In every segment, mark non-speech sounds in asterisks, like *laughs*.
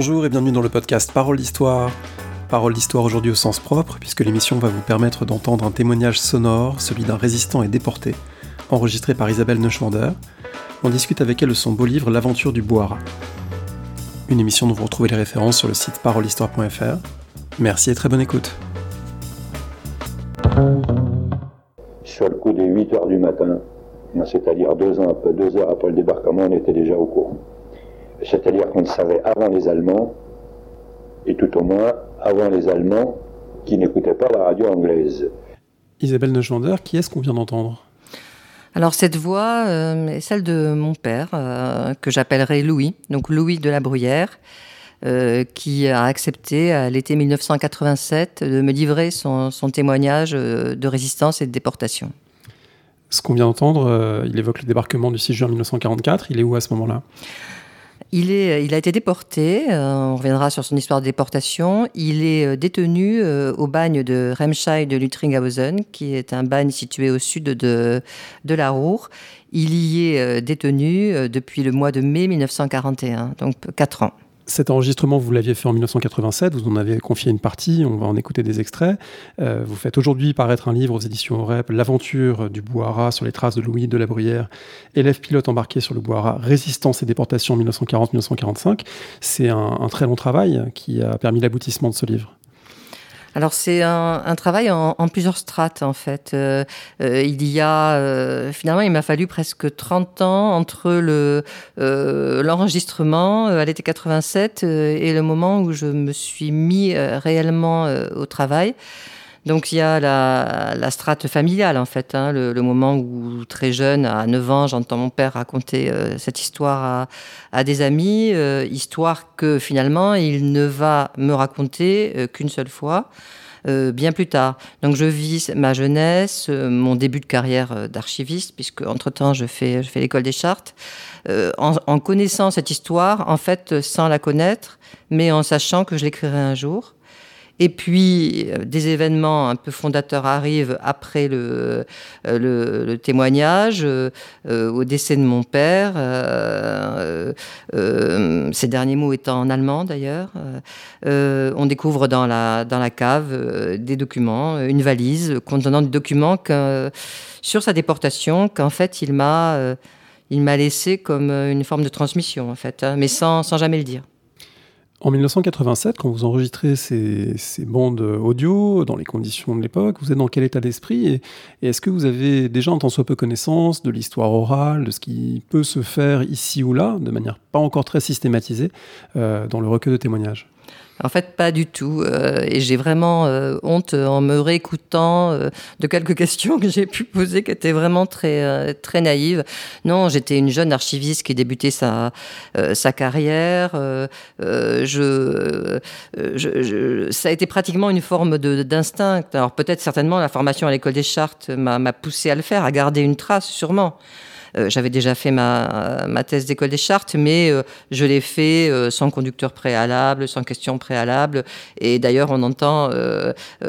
Bonjour et bienvenue dans le podcast Parole d'Histoire. Parole d'Histoire aujourd'hui au sens propre, puisque l'émission va vous permettre d'entendre un témoignage sonore, celui d'un résistant et déporté, enregistré par Isabelle Neuschwander. On discute avec elle de son beau livre L'aventure du Boira. Une émission dont vous retrouvez les références sur le site parolehistoire.fr. Merci et très bonne écoute. Sur le coup des 8 heures du matin, c'est-à-dire heures après le débarquement, on était déjà au courant. C'est-à-dire qu'on savait avant les Allemands, et tout au moins avant les Allemands qui n'écoutaient pas la radio anglaise. Isabelle Neuschwander, qui est-ce qu'on vient d'entendre? Alors cette voix euh, est celle de mon père, euh, que j'appellerai Louis, donc Louis de la Bruyère, euh, qui a accepté à l'été 1987 de me livrer son, son témoignage de résistance et de déportation. Ce qu'on vient d'entendre, il évoque le débarquement du 6 juin 1944. Il est où à ce moment-là? Il, est, il a été déporté, euh, on reviendra sur son histoire de déportation. Il est euh, détenu euh, au bagne de Remscheid de Lutringhausen, qui est un bagne situé au sud de, de la Ruhr. Il y est détenu depuis le mois de mai 1941, donc 4 ans. Cet enregistrement, vous l'aviez fait en 1987, vous en avez confié une partie, on va en écouter des extraits. Euh, vous faites aujourd'hui paraître un livre aux éditions Orep, L'aventure du Bouhara sur les traces de Louis de la Bruyère, élève pilote embarqué sur le Bouhara, résistance et déportation 1940-1945. C'est un, très long travail qui a permis l'aboutissement de ce livre. Alors c'est un, travail en, plusieurs strates en fait. Euh, euh, il y a euh, finalement il m'a fallu presque 30 ans entre le l'enregistrement à l'été 87 et le moment où je me suis mis réellement au travail. Donc il y a la, strate familiale en fait, hein, le, moment où très jeune, à 9 ans, j'entends mon père raconter euh, cette histoire à, des amis, euh, histoire que finalement il ne va me raconter euh, qu'une seule fois. bien plus tard. Donc je vis ma jeunesse, mon début de carrière d'archiviste, puisque entre-temps je fais, je fais l'école des chartes, en, en, connaissant cette histoire, en fait sans la connaître, mais en sachant que je l'écrirai un jour. Et puis, euh, des événements un peu fondateurs arrivent après le, euh, le, témoignage, euh, au décès de mon père, ces derniers mots étant en allemand d'ailleurs. on découvre dans la, dans la cave des documents, une valise contenant des documents sur sa déportation qu'en fait il m'a il m'a laissé comme une forme de transmission en fait, hein, mais sans, sans jamais le dire. En 1987, quand vous enregistrez ces, bandes audio dans les conditions de l'époque, vous êtes dans quel état d'esprit et, est-ce que vous avez déjà en tant soit peu connaissance de l'histoire orale, de ce qui peut se faire ici ou là, de manière pas encore très systématisée, euh, dans le recueil de témoignages? En fait, pas du tout. Euh, et j'ai vraiment euh, honte en me réécoutant euh, de quelques *laughs* questions que j'ai pu poser qui étaient vraiment très, très naïves. Non, j'étais une jeune archiviste qui débutait sa, sa carrière. Je, je, ça a été pratiquement une forme d'instinct. Alors peut-être certainement la formation à l'école des chartes m'a poussé à le faire, à garder une trace, sûrement. Euh, j'avais déjà fait ma, ma thèse d'école des chartes, mais euh, je l'ai fait euh, sans conducteur préalable, sans question préalable. Et d'ailleurs, on entend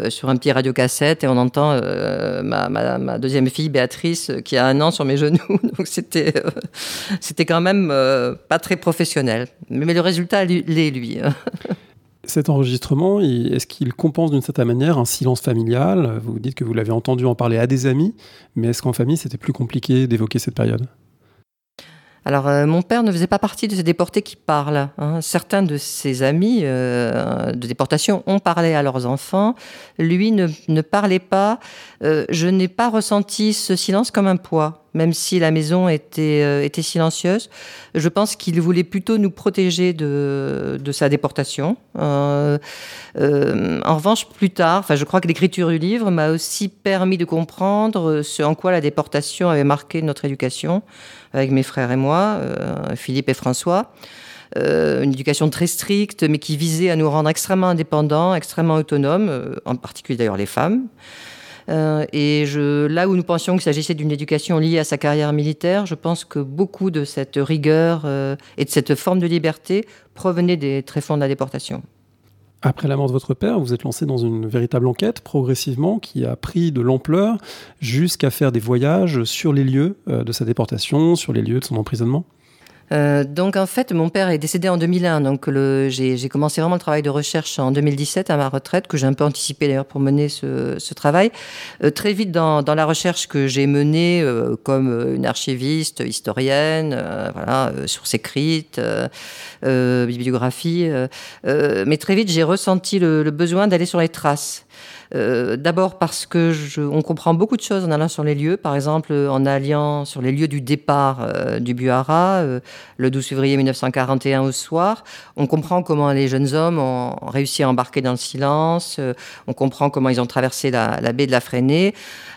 sur un petit radiocassette et on entend ma, ma, deuxième fille, Béatrice, qui a un an sur mes *laughs* genoux. Donc c'était c'était quand même pas très professionnel. Mais, le résultat l'est, lui. *laughs* Cet enregistrement, est-ce qu'il compense d'une certaine manière un silence familial? Vous dites que vous l'avez entendu en parler à des amis, mais est-ce qu'en famille, c'était plus compliqué d'évoquer cette période? Alors, euh, mon père ne faisait pas partie de ces déportés qui parlent. Hein. Certains de ses amis euh, de déportation ont parlé à leurs enfants. Lui ne, parlait pas. Euh, je n'ai pas ressenti ce silence comme un poids, même si la maison était, était silencieuse. Je pense qu'il voulait plutôt nous protéger de, de sa déportation. en revanche, plus tard, je crois que l'écriture du livre m'a aussi permis de comprendre ce en quoi la déportation avait marqué notre éducation avec mes frères et moi, euh, Philippe et François. Euh, une éducation très stricte, mais qui visait à nous rendre extrêmement indépendants, extrêmement autonomes, euh, en particulier d'ailleurs les femmes. Et je, là où nous pensions qu'il s'agissait d'une éducation liée à sa carrière militaire, je pense que beaucoup de cette rigueur et de cette forme de liberté provenaient des tréfonds de la déportation. Après la mort de votre père, vous êtes lancé dans une véritable enquête progressivement qui a pris de l'ampleur jusqu'à faire des voyages sur les lieux euh, de sa déportation, sur les lieux de son emprisonnement? Euh, donc en fait, mon père est décédé en 2001, donc j'ai commencé vraiment le travail de recherche en 2017 à ma retraite, que j'ai un peu anticipé d'ailleurs pour mener ce, ce travail. Euh, très vite dans, dans, la recherche que j'ai menée euh, comme une archiviste, historienne, euh, voilà, sur ses crites, bibliographie, mais très vite j'ai ressenti le, le besoin d'aller sur les traces. Euh, d'abord parce que on comprend beaucoup de choses en allant sur les lieux, par exemple en alliant sur les lieux du départ euh, du Buhara, euh, le 12 février 1941 au soir. On comprend comment les jeunes hommes ont réussi à embarquer dans le silence, on comprend comment ils ont traversé la, baie de la Fresnay.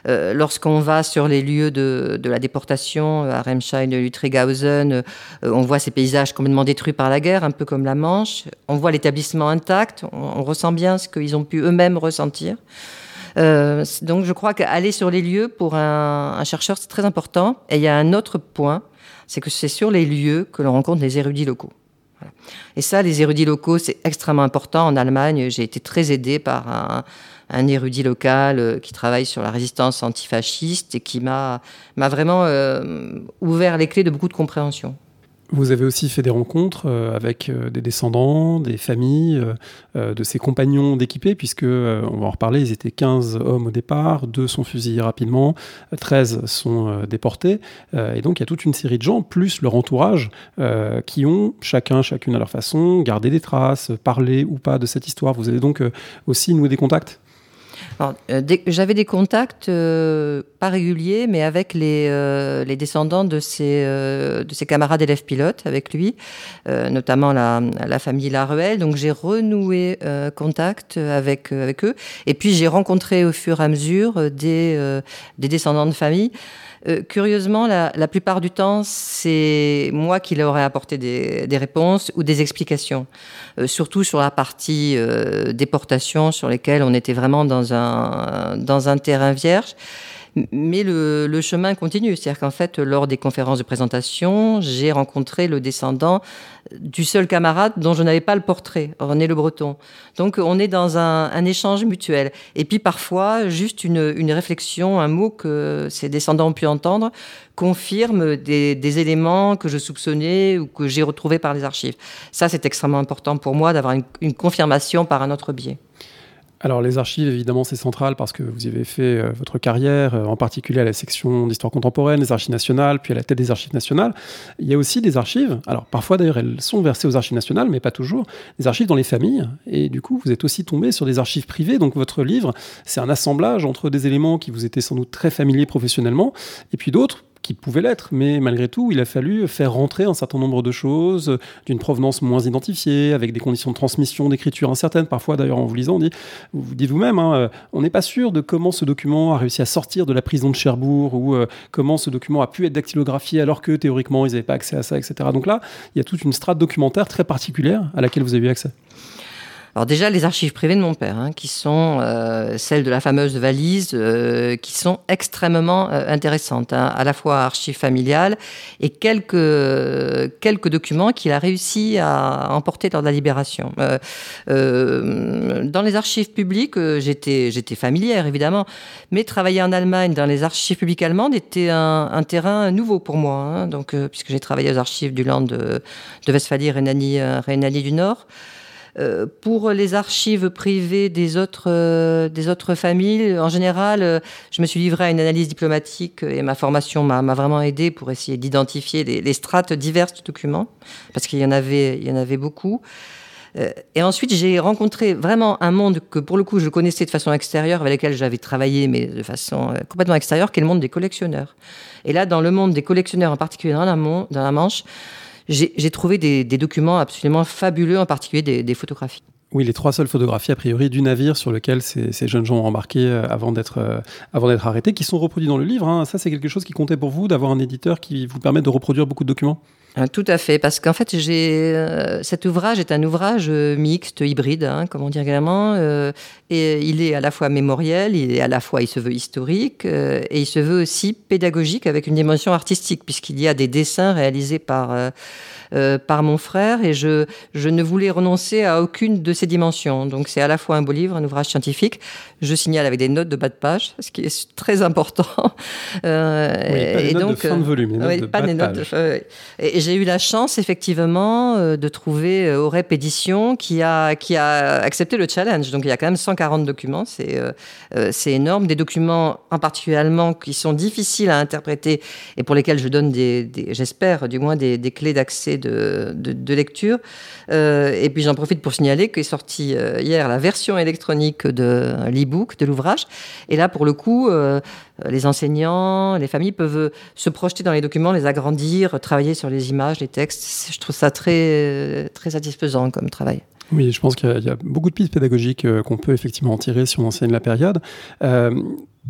Lorsqu'on va sur les lieux de, la déportation à Remscheid, Lutringhausen, on voit ces paysages complètement détruits par la guerre, un peu comme la Manche. On voit l'établissement intact, on ressent bien ce qu'ils ont pu eux-mêmes ressentir. Euh, donc je crois qu'aller sur les lieux pour un, chercheur, c'est très important. Et il y a un autre point, c'est que c'est sur les lieux que l'on rencontre les érudits locaux. Et ça, les érudits locaux, c'est extrêmement important. En Allemagne, j'ai été très aidé par un, un érudit local euh, qui travaille sur la résistance antifasciste et qui m'a vraiment euh, ouvert les clés de beaucoup de compréhension. Vous avez aussi fait des rencontres euh, avec euh, des descendants, des familles, euh, de ses compagnons d'équipés, puisque, on va en reparler, ils étaient 15 hommes au départ, 2 sont fusillés rapidement, 13 sont déportés, et donc il y a toute une série de gens, plus leur entourage, qui ont, chacun, chacune à leur façon, gardé des traces, parlé ou pas de cette histoire. Vous avez donc aussi noué des contacts? J'avais des contacts, euh, pas réguliers, mais avec les, euh, les descendants de ses, euh, de ses camarades élèves pilotes, avec lui, euh, notamment la, la famille Laruelle. Donc j'ai renoué euh, contact avec, avec eux. Et puis j'ai rencontré au fur et à mesure des, des descendants de famille. Euh, curieusement, la, la, plupart du temps, c'est moi qui leur ai apporté des, des réponses ou des explications, euh, surtout sur la partie euh, déportation, sur lesquelles on était vraiment dans un, dans un terrain vierge. Mais le, le chemin continue. C'est-à-dire qu'en fait, lors des conférences de présentation, j'ai rencontré le descendant du seul camarade dont je n'avais pas le portrait, René Le Breton. Donc on est dans un, un échange mutuel. Et puis parfois, juste une, une, réflexion, un mot que ces descendants ont pu entendre, confirme des, des éléments que je soupçonnais ou que j'ai retrouvés par les archives. Ça, c'est extrêmement important pour moi d'avoir une, une confirmation par un autre biais. Alors les archives, évidemment, c'est central parce que vous y avez fait euh, votre carrière, euh, en particulier à la section d'histoire contemporaine, des archives nationales, puis à la tête des archives nationales. Il y a aussi des archives, alors parfois d'ailleurs elles sont versées aux archives nationales, mais pas toujours, des archives dans les familles. Et du coup, vous êtes aussi tombé sur des archives privées. Donc votre livre, c'est un assemblage entre des éléments qui vous étaient sans doute très familiers professionnellement, et puis d'autres qui pouvait l'être, mais malgré tout, il a fallu faire rentrer un certain nombre de choses d'une provenance moins identifiée, avec des conditions de transmission, d'écriture incertaines. Parfois, d'ailleurs, en vous lisant, on dit, vous dites vous-même, hein, euh, on n'est pas sûr de comment ce document a réussi à sortir de la prison de Cherbourg ou euh, comment ce document a pu être dactylographié alors que théoriquement, ils n'avaient pas accès à ça, etc. Donc là, il y a toute une strate documentaire très particulière à laquelle vous avez eu accès. Alors déjà les archives privées de mon père, hein, qui sont euh, celles de la fameuse valise, euh, qui sont extrêmement euh, intéressantes, hein, à la fois archives familiales et quelques quelques documents qu'il a réussi à emporter lors de la libération. Euh, euh, dans les archives publiques, j'étais j'étais familière évidemment, mais travailler en Allemagne dans les archives publiques allemandes était un, un terrain nouveau pour moi. Hein, donc puisque j'ai travaillé aux archives du Land de, de Westphalie, Rhénanie, Rhénanie du Nord. Euh, pour les archives privées des autres, euh, des autres familles, en général, euh, je me suis livré à une analyse diplomatique et ma formation m'a vraiment aidé pour essayer d'identifier les, strates diverses du document, parce qu'il y, en avait, il y en avait beaucoup. Et ensuite, j'ai rencontré vraiment un monde que, pour le coup, je connaissais de façon extérieure, avec lequel j'avais travaillé, mais de façon complètement extérieure, qui est le monde des collectionneurs. Et là, dans le monde des collectionneurs, en particulier dans la Manche, j'ai trouvé des, documents absolument fabuleux, en particulier des, photographies. Oui, les trois seules photographies, a priori, du navire sur lequel ces, jeunes gens ont embarqué euh, avant d'être euh, avant d'être arrêtés, qui sont reproduits dans le livre. Hein. Ça, c'est quelque chose qui comptait pour vous, d'avoir un éditeur qui vous permet de reproduire beaucoup de documents? Tout à fait, parce qu'en fait, j'ai euh, cet ouvrage est un ouvrage euh, mixte, hybride, hein, comme on dit également, euh, et il est à la fois mémoriel, il est à la fois, il se veut historique, euh, et il se veut aussi pédagogique avec une dimension artistique, puisqu'il y a des dessins réalisés par euh, euh, par mon frère, et je je ne voulais renoncer à aucune de ces dimensions. Donc c'est à la fois un beau livre, un ouvrage scientifique. Je signale avec des notes de bas de page, ce qui est très important. oui, pas et, donc de fin de volume, oui, de pas des notes. De, et j'ai eu la chance, effectivement, euh, de trouver euh, Orep Édition qui a, qui a accepté le challenge. Donc, il y a quand même 140 documents. C'est euh, c'est énorme. Des documents, en particulier allemands, qui sont difficiles à interpréter et pour lesquels je donne, des, j'espère, du moins, des, des clés d'accès de, lecture. et puis, j'en profite pour signaler qu'est sortie hier la version électronique de l'e-book, de l'ouvrage. Et là, pour le coup, les enseignants, les familles peuvent se projeter dans les documents, les agrandir, travailler sur les images, les textes. Je trouve ça très, très satisfaisant comme travail. Oui, je pense qu'il y, a beaucoup de pistes pédagogiques euh, qu'on peut effectivement en tirer si on enseigne la période. Euh,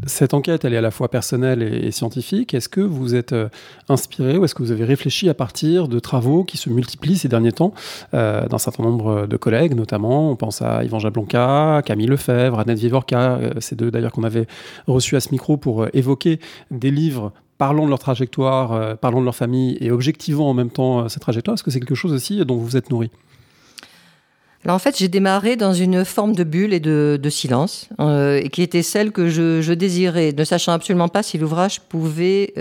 cette enquête, elle est à la fois personnelle et, scientifique. Est-ce que vous êtes euh, inspiré ou est-ce que vous avez réfléchi à partir de travaux qui se multiplient ces derniers temps d'un certain nombre de collègues, notamment On pense à Yvan Jablonka, Camille Lefebvre, Annette Vivorca, ces deux d'ailleurs qu'on avait reçus à ce micro pour évoquer des livres parlons de leur trajectoire, euh, parlons de leur famille et objectivant en même temps euh, cette trajectoire Est-ce que c'est quelque chose aussi dont vous vous êtes nourri? En fait, j'ai démarré dans une forme de bulle et de, silence, euh, qui était celle que je, désirais, ne sachant absolument pas si l'ouvrage pouvait,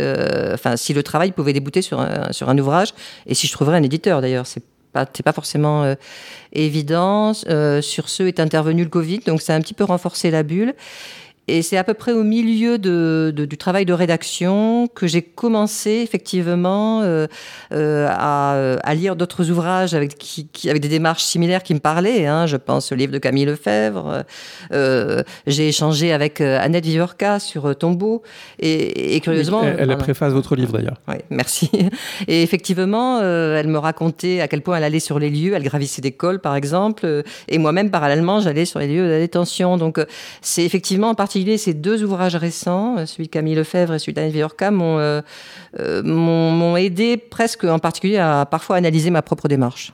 enfin si le travail pouvait débouter sur un, sur un ouvrage, et si je trouverais un éditeur d'ailleurs. C'est pas, pas forcément évident. sur ce est intervenu le Covid, donc ça a un petit peu renforcé la bulle. Et c'est à peu près au milieu de, du travail de rédaction que j'ai commencé effectivement euh, euh, à, à, lire d'autres ouvrages avec, qui, avec des démarches similaires qui me parlaient. Hein. Je pense au livre de Camille Lefebvre. Euh, j'ai échangé avec Annette Vivorca sur Tombeau. Et, et curieusement... Elle, a préface votre livre d'ailleurs. Oui, merci. *laughs* Et effectivement, elle me racontait à quel point elle allait sur les lieux. Elle gravissait des cols, par exemple. Et moi-même, parallèlement, j'allais sur les lieux de la détention. Donc c'est effectivement en partie ces deux ouvrages récents, euh, celui de Camille Lefebvre et celui d'Anne Viorca, euh, euh, m'ont aidé presque en particulier à parfois analyser ma propre démarche.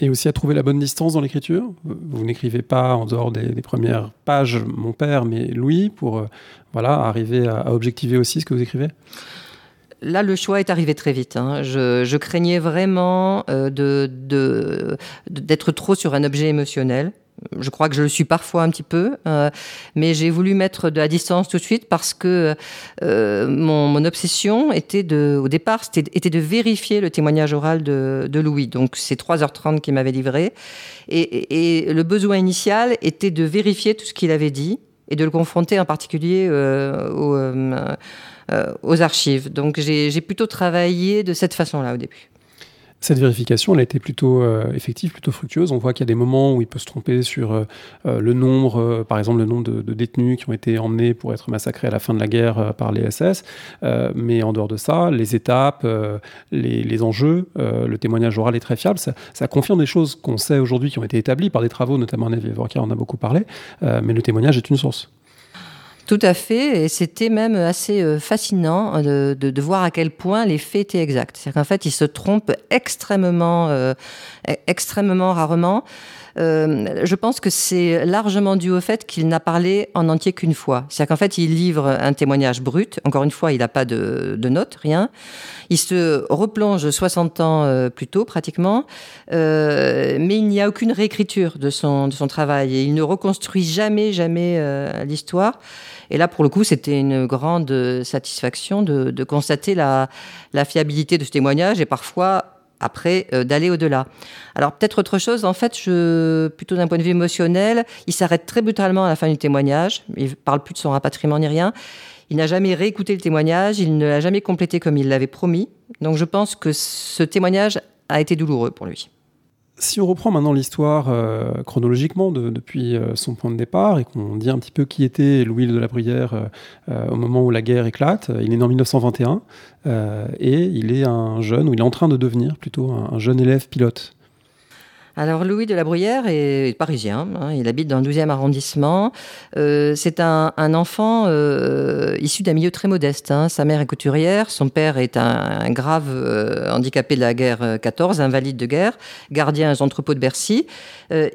Et aussi à trouver la bonne distance dans l'écriture. Vous n'écrivez pas en dehors des, premières pages, mon père, mais Louis, pour voilà, arriver à, objectiver aussi ce que vous écrivez? Là, le choix est arrivé très vite. Hein. Je, craignais vraiment d'être de, trop sur un objet émotionnel je crois que je le suis parfois un petit peu, euh, mais j'ai voulu mettre de la distance tout de suite parce que euh, mon, obsession était de, au départ, était, de vérifier le témoignage oral de, Louis. Donc c'est 3h30 qu'il m'avait livré. Et, le besoin initial était de vérifier tout ce qu'il avait dit et de le confronter en particulier euh, aux archives. Donc j'ai plutôt travaillé de cette façon-là au début. Cette vérification, elle a été plutôt euh, effective, plutôt fructueuse. On voit qu'il y a des moments où il peut se tromper sur euh, euh, le nombre, par exemple le nombre de, détenus qui ont été emmenés pour être massacrés à la fin de la guerre par les SS. mais en dehors de ça, les étapes, les, enjeux, le témoignage oral est très fiable. Ça, confirme des choses qu'on sait aujourd'hui qui ont été établies par des travaux, notamment Navi qui en a beaucoup parlé. mais le témoignage est une source. Tout à fait, et c'était même assez euh, fascinant euh, de, de, voir à quel point les faits étaient exacts. C'est-à-dire qu'en fait, ils se trompent extrêmement, euh, e-, extrêmement rarement. Euh, je pense que c'est largement dû au fait qu'il n'a parlé en entier qu'une fois. C'est-à-dire qu'en fait, il livre un témoignage brut. Encore une fois, il n'a pas de, notes, rien. Il se replonge 60 ans plus tôt, pratiquement, euh, mais il n'y a aucune réécriture de son, travail il ne reconstruit jamais, jamais euh, l'histoire. Et là, pour le coup, c'était une grande satisfaction de, constater la, fiabilité de ce témoignage et parfois après euh, d'aller au-delà. Alors peut-être autre chose, en fait, je, plutôt d'un point de vue émotionnel, il s'arrête très brutalement à la fin du témoignage. Il parle plus de son rapatriement ni rien. Il n'a jamais réécouté le témoignage, il ne l'a jamais complété comme il l'avait promis. Donc je pense que ce témoignage a été douloureux pour lui. Si on reprend maintenant l'histoire euh, chronologiquement depuis euh, son point de départ et qu'on dit un petit peu qui était Louis de la Bruyère euh, au moment où la guerre éclate, il est né en 1921 et il est un jeune, ou il est en train de devenir plutôt un jeune élève pilote. Alors Louis de la Bruyère est parisien, hein, il habite dans le 12e arrondissement. Euh, c'est un, enfant euh, issu d'un milieu très modeste. Hein. Sa mère est couturière, son père est un, grave euh, handicapé de la guerre 14, invalide de guerre, gardien aux entrepôts de Bercy.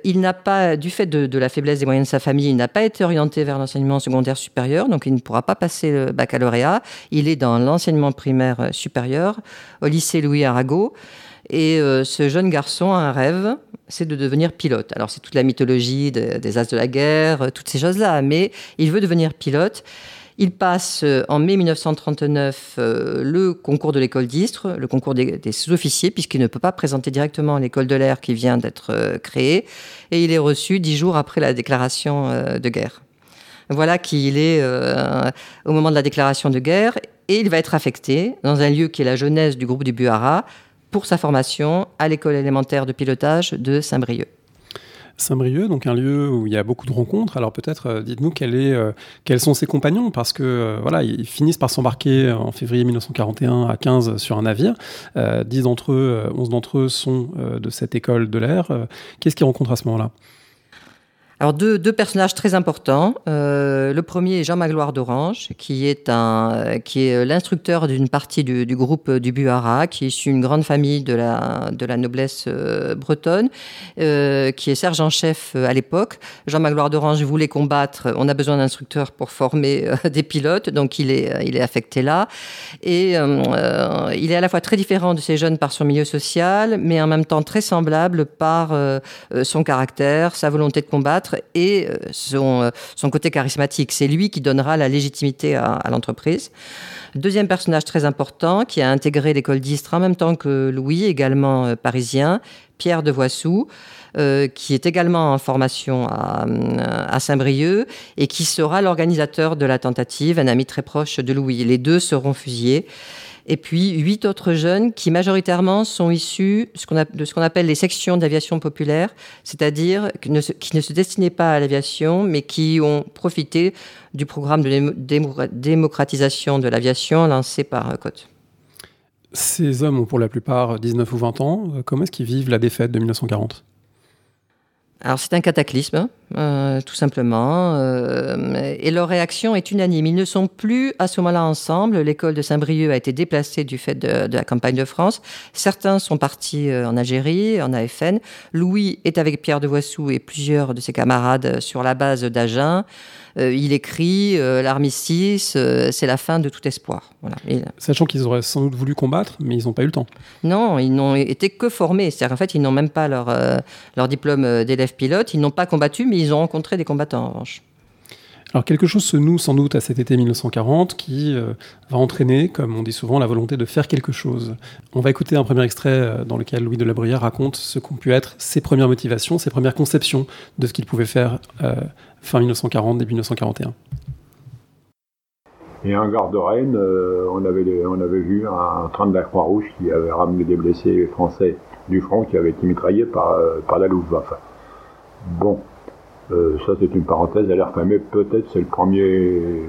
il n'a pas, du fait de, de, la faiblesse des moyens de sa famille, il n'a pas été orienté vers l'enseignement secondaire supérieur, donc il ne pourra pas passer le baccalauréat. Il est dans l'enseignement primaire supérieur au lycée Louis Arago. Et euh, ce jeune garçon a un rêve, c'est de devenir pilote. Alors c'est toute la mythologie des as de la guerre, euh, toutes ces choses-là, mais il veut devenir pilote. Il passe euh, en mai 1939 euh, le concours de l'école d'Istres, le concours des, sous-officiers, puisqu'il ne peut pas présenter directement l'école de l'air qui vient d'être créée. Et il est reçu dix jours après la déclaration de guerre. Voilà qui il est au moment de la déclaration de guerre. Et il va être affecté dans un lieu qui est la jeunesse du groupe du Buhara pour sa formation à l'école élémentaire de pilotage de Saint-Brieuc. Saint-Brieuc, donc un lieu où il y a beaucoup de rencontres. Alors peut-être, euh, dites-nous euh, quels sont ses compagnons, parce que euh, voilà, ils finissent par s'embarquer en février 1941 à 15 sur un navire. 10 d'entre eux, 11 d'entre eux sont de cette école de l'air. Qu'est-ce qu'ils rencontrent à ce moment-là? Alors deux, personnages très importants. Euh, le premier est Jean Magloire d'Orange, qui est un, qui est l'instructeur d'une partie du, du, groupe du Buhara, qui est issu d'une grande famille de la, de la noblesse euh, bretonne, euh, qui est sergent-chef à l'époque. Jean Magloire d'Orange voulait combattre. On a besoin d'instructeurs pour former *laughs* des pilotes, donc il est, il est affecté là. Et il est à la fois très différent de ces jeunes par son milieu social, mais en même temps très semblable par son caractère, sa volonté de combattre et euh, euh, son, côté charismatique. C'est lui qui donnera la légitimité à, l'entreprise. Deuxième personnage très important qui a intégré l'école d'Istres en même temps que Louis, également euh, parisien, Pierre de Voissou. qui est également en formation à, à Saint-Brieuc et qui sera l'organisateur de la tentative, un ami très proche de Louis. Les deux seront fusillés et puis huit autres jeunes qui majoritairement sont issus de ce qu'on appelle les sections d'aviation populaire, c'est-à-dire qui ne, se, destinaient pas à l'aviation, mais qui ont profité du programme de démocratisation de l'aviation lancé par euh, Cotte. Ces hommes ont pour la plupart 19 ou 20 ans. Comment est-ce qu'ils vivent la défaite de 1940 alors c'est un cataclysme, euh, tout simplement, euh, et leur réaction est unanime. Ils ne sont plus à ce moment-là ensemble. L'école de Saint-Brieuc a été déplacée du fait de, la campagne de France. Certains sont partis euh, en Algérie, en AFN. Louis est avec Pierre de Voissou et plusieurs de ses camarades sur la base d'Agen. Euh, il écrit euh, l'armistice, euh, c'est la fin de tout espoir. Sachant qu'ils auraient sans doute voulu combattre, mais ils n'ont pas eu le temps. Non, ils n'ont été que formés. C'est-à-dire qu'en fait, ils n'ont même pas leur, leur diplôme d'élève pilote. Ils n'ont pas combattu, mais ils ont rencontré des combattants en revanche. Alors quelque chose se noue sans doute à cet été 1940 qui va entraîner, comme on dit souvent, la volonté de faire quelque chose. On va écouter un premier extrait dans lequel Louis de la Bruyère raconte ce qu'ont pu être ses premières motivations, ses premières conceptions de ce qu'il pouvait faire fin 1940, début 1941. Et en gare de Rennes, euh, on, avait, on avait vu un train de la Croix-Rouge qui avait ramené des blessés français du front qui avaient été mitraillés par, euh, par la Luftwaffe. Bon, euh, ça c'est une parenthèse à l'air mais peut-être c'est le premier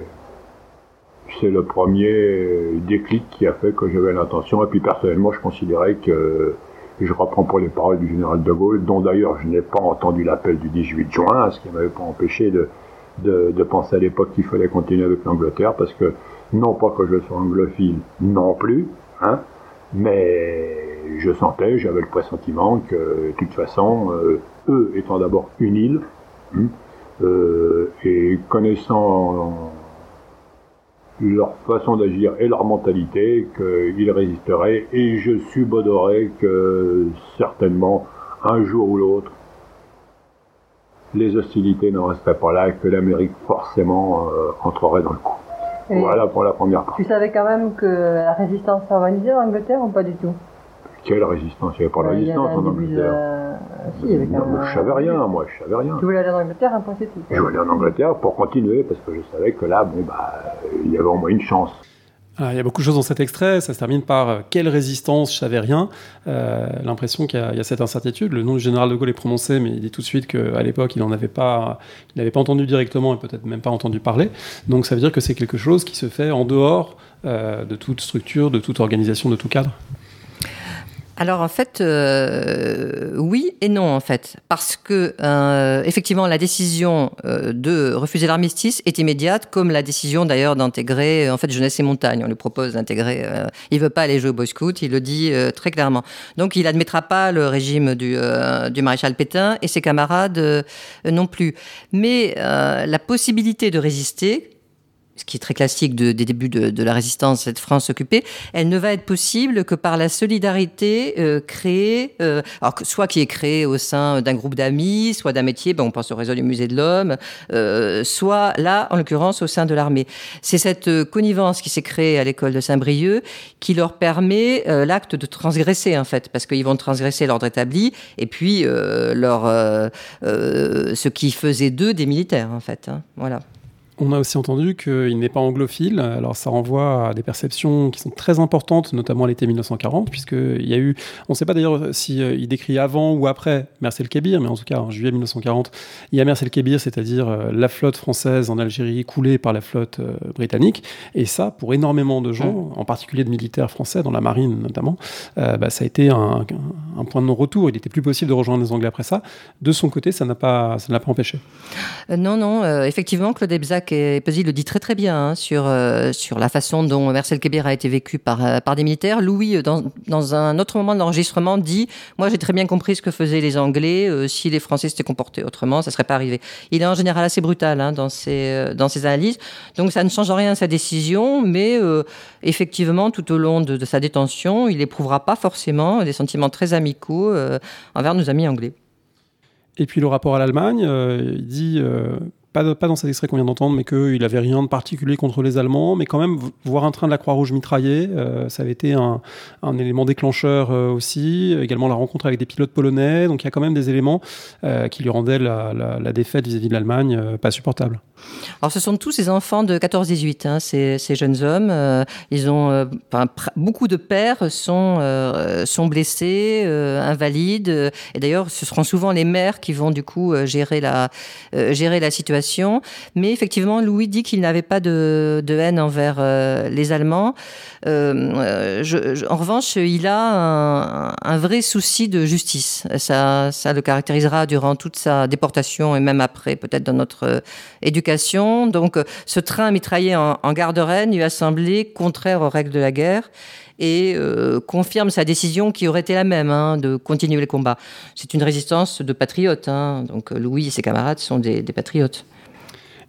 c'est le premier déclic qui a fait que j'avais l'intention et puis personnellement je considérais que je reprends pour les paroles du général de Gaulle, dont d'ailleurs je n'ai pas entendu l'appel du 18 juin, ce qui m'avait pas empêché de, de, de penser à l'époque qu'il fallait continuer avec l'Angleterre, parce que non pas que je sois anglophile non plus, hein, mais je sentais, j'avais le pressentiment que de toute façon, euh, eux étant d'abord une île, hein, euh, et connaissant leur façon d'agir et leur mentalité qu'ils résisteraient et je subodorais que certainement un jour ou l'autre les hostilités ne resteraient pas là et que l'Amérique forcément euh, entrerait dans le coup. voilà pour la première partie. Tu savais quand même que la résistance s'organisait en Angleterre ou pas du tout? Quelle résistance Il n'y avait pas de résistance en Angleterre? Si, il y avait Je savais rien, moi, je savais rien. Tu voulais aller en Angleterre, un point c'est tout. Je voulais aller en Angleterre pour continuer, parce que je savais que là, bon, bah, il y avait au moins une chance. Ah, il y a beaucoup de choses dans cet extrait. Ça se termine par euh, quelle résistance, je savais rien. Euh, L'impression qu'il y, a cette incertitude. Le nom du général de Gaulle est prononcé, mais il dit tout de suite qu'à l'époque, il n'en avait pas, il n'avait pas entendu directement et peut-être même pas entendu parler. Donc ça veut dire que c'est quelque chose qui se fait en dehors euh, de toute structure, de toute organisation, de tout cadre alors en fait, euh, oui et non en fait, parce que euh, effectivement la décision euh, de refuser l'armistice est immédiate, comme la décision d'ailleurs d'intégrer en fait Jeunesse et Montagne. On lui propose d'intégrer. il veut pas aller jouer au Boy Scout, il le dit très clairement. Donc il admettra pas le régime du, du maréchal Pétain et ses camarades non plus. Mais la possibilité de résister ce qui est très classique des débuts de, la résistance, cette France occupée, elle ne va être possible que par la solidarité euh, créée, euh, alors soit qui est créée au sein d'un groupe d'amis, soit d'un métier, ben on pense au réseau du musée de l'homme, euh, soit là, en l'occurrence, au sein de l'armée. C'est cette connivence qui s'est créée à l'école de Saint-Brieuc qui leur permet l'acte de transgresser, en fait, parce qu'ils vont transgresser l'ordre établi et puis leur, ce qui faisait d'eux des militaires, en fait. Hein. voilà. On a aussi entendu qu'il n'est pas anglophile. Alors ça renvoie à des perceptions qui sont très importantes, notamment à l'été 1940, puisqu'il y a eu, on ne sait pas d'ailleurs s'il euh, il décrit avant ou après Mercel Kébir, mais en tout cas en juillet 1940, il y a Mercel Kébir, c'est-à-dire euh, la flotte française en Algérie coulée par la flotte euh, britannique. Et ça, pour énormément de gens, en particulier de militaires français, dans la marine notamment, bah, ça a été un, point de non-retour. Il n'était plus possible de rejoindre les Anglais après ça. De son côté, ça n'a pas, ça n'a pas empêché. non, non, effectivement, Claude Ebzac et Pesy le dit très très bien hein, sur, euh, sur la façon dont Marcel Kébir a été vécu par, euh, par des militaires. Louis, euh, dans, dans un autre moment de l'enregistrement, dit Moi j'ai très bien compris ce que faisaient les Anglais. si les Français s'étaient comportés autrement, ça ne serait pas arrivé. Il est en général assez brutal hein, dans, ses, dans ses analyses. Donc ça ne change rien à sa décision, mais effectivement, tout au long de, de sa détention, il n'éprouvera pas forcément des sentiments très amicaux envers nos amis anglais. Et puis le rapport à l'Allemagne, il dit pas, dans cet extrait qu'on vient d'entendre, mais qu'il n'avait rien de particulier contre les Allemands, mais quand même, voir un train de la Croix-Rouge mitraillé, euh, ça avait été un, élément déclencheur euh, aussi, également la rencontre avec des pilotes polonais, donc il y a quand même des éléments euh, qui lui rendaient la, défaite vis-à-vis de l'Allemagne pas supportable. Alors ce sont tous ces enfants de 14-18, hein, ces, jeunes hommes, ils ont, beaucoup de pères sont, sont blessés, invalides, et d'ailleurs ce seront souvent les mères qui vont du coup gérer la, gérer la situation mais effectivement, Louis dit qu'il n'avait pas de, haine envers euh, les Allemands. Euh, en revanche, il a un, vrai souci de justice. Ça, ça le caractérisera durant toute sa déportation et même après, peut-être dans notre euh, Donc, ce train mitraillé en, en gare Rennes lui a semblé contraire aux règles de la guerre et confirme sa décision qui aurait été la même, hein, de continuer les combats. C'est une résistance de patriotes. Hein. donc Louis et ses camarades sont des patriotes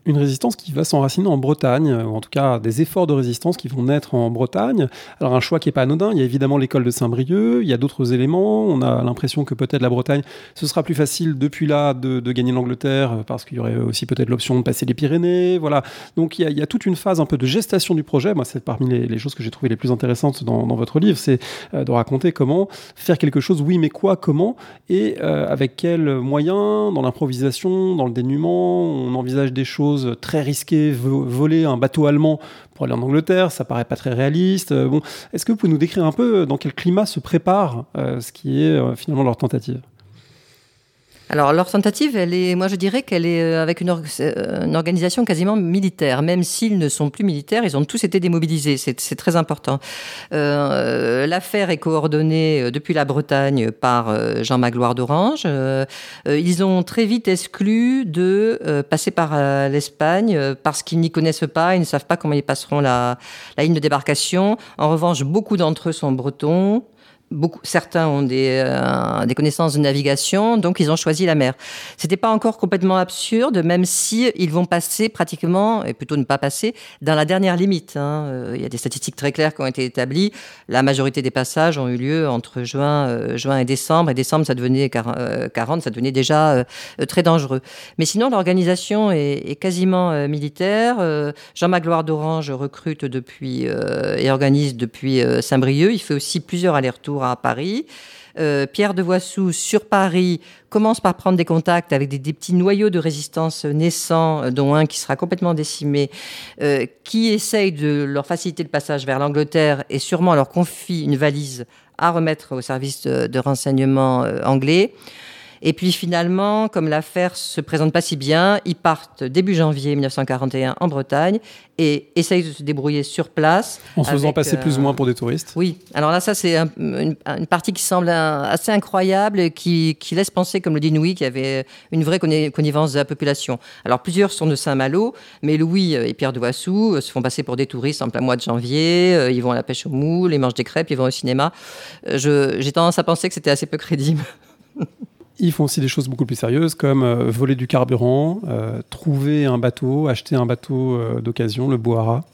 une résistance qui va s'enraciner en Bretagne, ou en tout cas des efforts de résistance qui vont naître en Bretagne. Alors un choix qui n'est pas anodin, il y a évidemment l'école de Saint-Brieuc, il y a d'autres éléments, on a l'impression que peut-être la Bretagne, ce sera plus facile depuis là de, gagner l'Angleterre, parce qu'il y aurait aussi peut-être l'option de passer les Pyrénées, voilà. Donc il y, a, toute une phase un peu de gestation du projet, moi c'est parmi les, choses que j'ai trouvées les plus intéressantes dans, votre livre, c'est euh, de raconter comment faire quelque chose, oui mais quoi, comment, et euh, avec quels moyens, dans l'improvisation, dans le dénuement, on envisage des choses très risquées, voler un bateau allemand pour aller en Angleterre, ça paraît pas très réaliste. Euh, bon, est-ce que vous pouvez nous décrire un peu dans quel climat se prépare euh, ce qui est euh, finalement leur tentative? Alors leur tentative, elle est, moi je dirais qu'elle est euh, avec une, euh, une, organisation quasiment militaire. Même s'ils ne sont plus militaires, ils ont tous été démobilisés. C'est très important. Euh, L'affaire est coordonnée depuis la Bretagne par Jean Magloire d'Orange. Ils ont très vite exclu de passer par l'Espagne parce qu'ils n'y connaissent pas, ils ne savent pas comment ils passeront la, la ligne de débarcation. En revanche, beaucoup d'entre eux sont bretons. Beaucoup, certains ont des, euh, des, connaissances de navigation, donc ils ont choisi la mer. C'était pas encore complètement absurde, même si ils vont passer pratiquement, et plutôt ne pas passer, dans la dernière limite. Hein. Euh, il y a des statistiques très claires qui ont été établies. La majorité des passages ont eu lieu entre juin, euh, juin et décembre, et décembre ça devenait 40, ça devenait déjà très dangereux. Mais sinon, l'organisation est, est, quasiment militaire. Jean Magloire d'Orange recrute depuis et organise depuis Saint-Brieuc. Il fait aussi plusieurs allers-retours à Paris. Euh, Pierre de Voissou, sur Paris, commence par prendre des contacts avec des, petits noyaux de résistance naissants, euh, dont un qui sera complètement décimé, euh, qui essaye de leur faciliter le passage vers l'Angleterre et sûrement leur confie une valise à remettre au service de, renseignement anglais. Et puis finalement, comme l'affaire se présente pas si bien, ils partent début janvier 1941 en Bretagne et essayent de se débrouiller sur place. En se faisant passer plus ou moins pour des touristes Oui. Alors là, ça, c'est une, partie qui semble assez incroyable et qui, laisse penser, comme le dit Louis, qu'il y avait une vraie connivence de la population. Alors plusieurs sont de Saint-Malo, mais Louis et Pierre de Wassou se font passer pour des touristes en plein mois de janvier. Euh, ils vont à la pêche au moule, ils mangent des crêpes, ils vont au cinéma. Euh, j'ai tendance à penser que c'était assez peu crédible. *laughs* ils font aussi des choses beaucoup plus sérieuses comme voler du carburant, trouver un bateau, acheter un bateau d'occasion, le Bohara.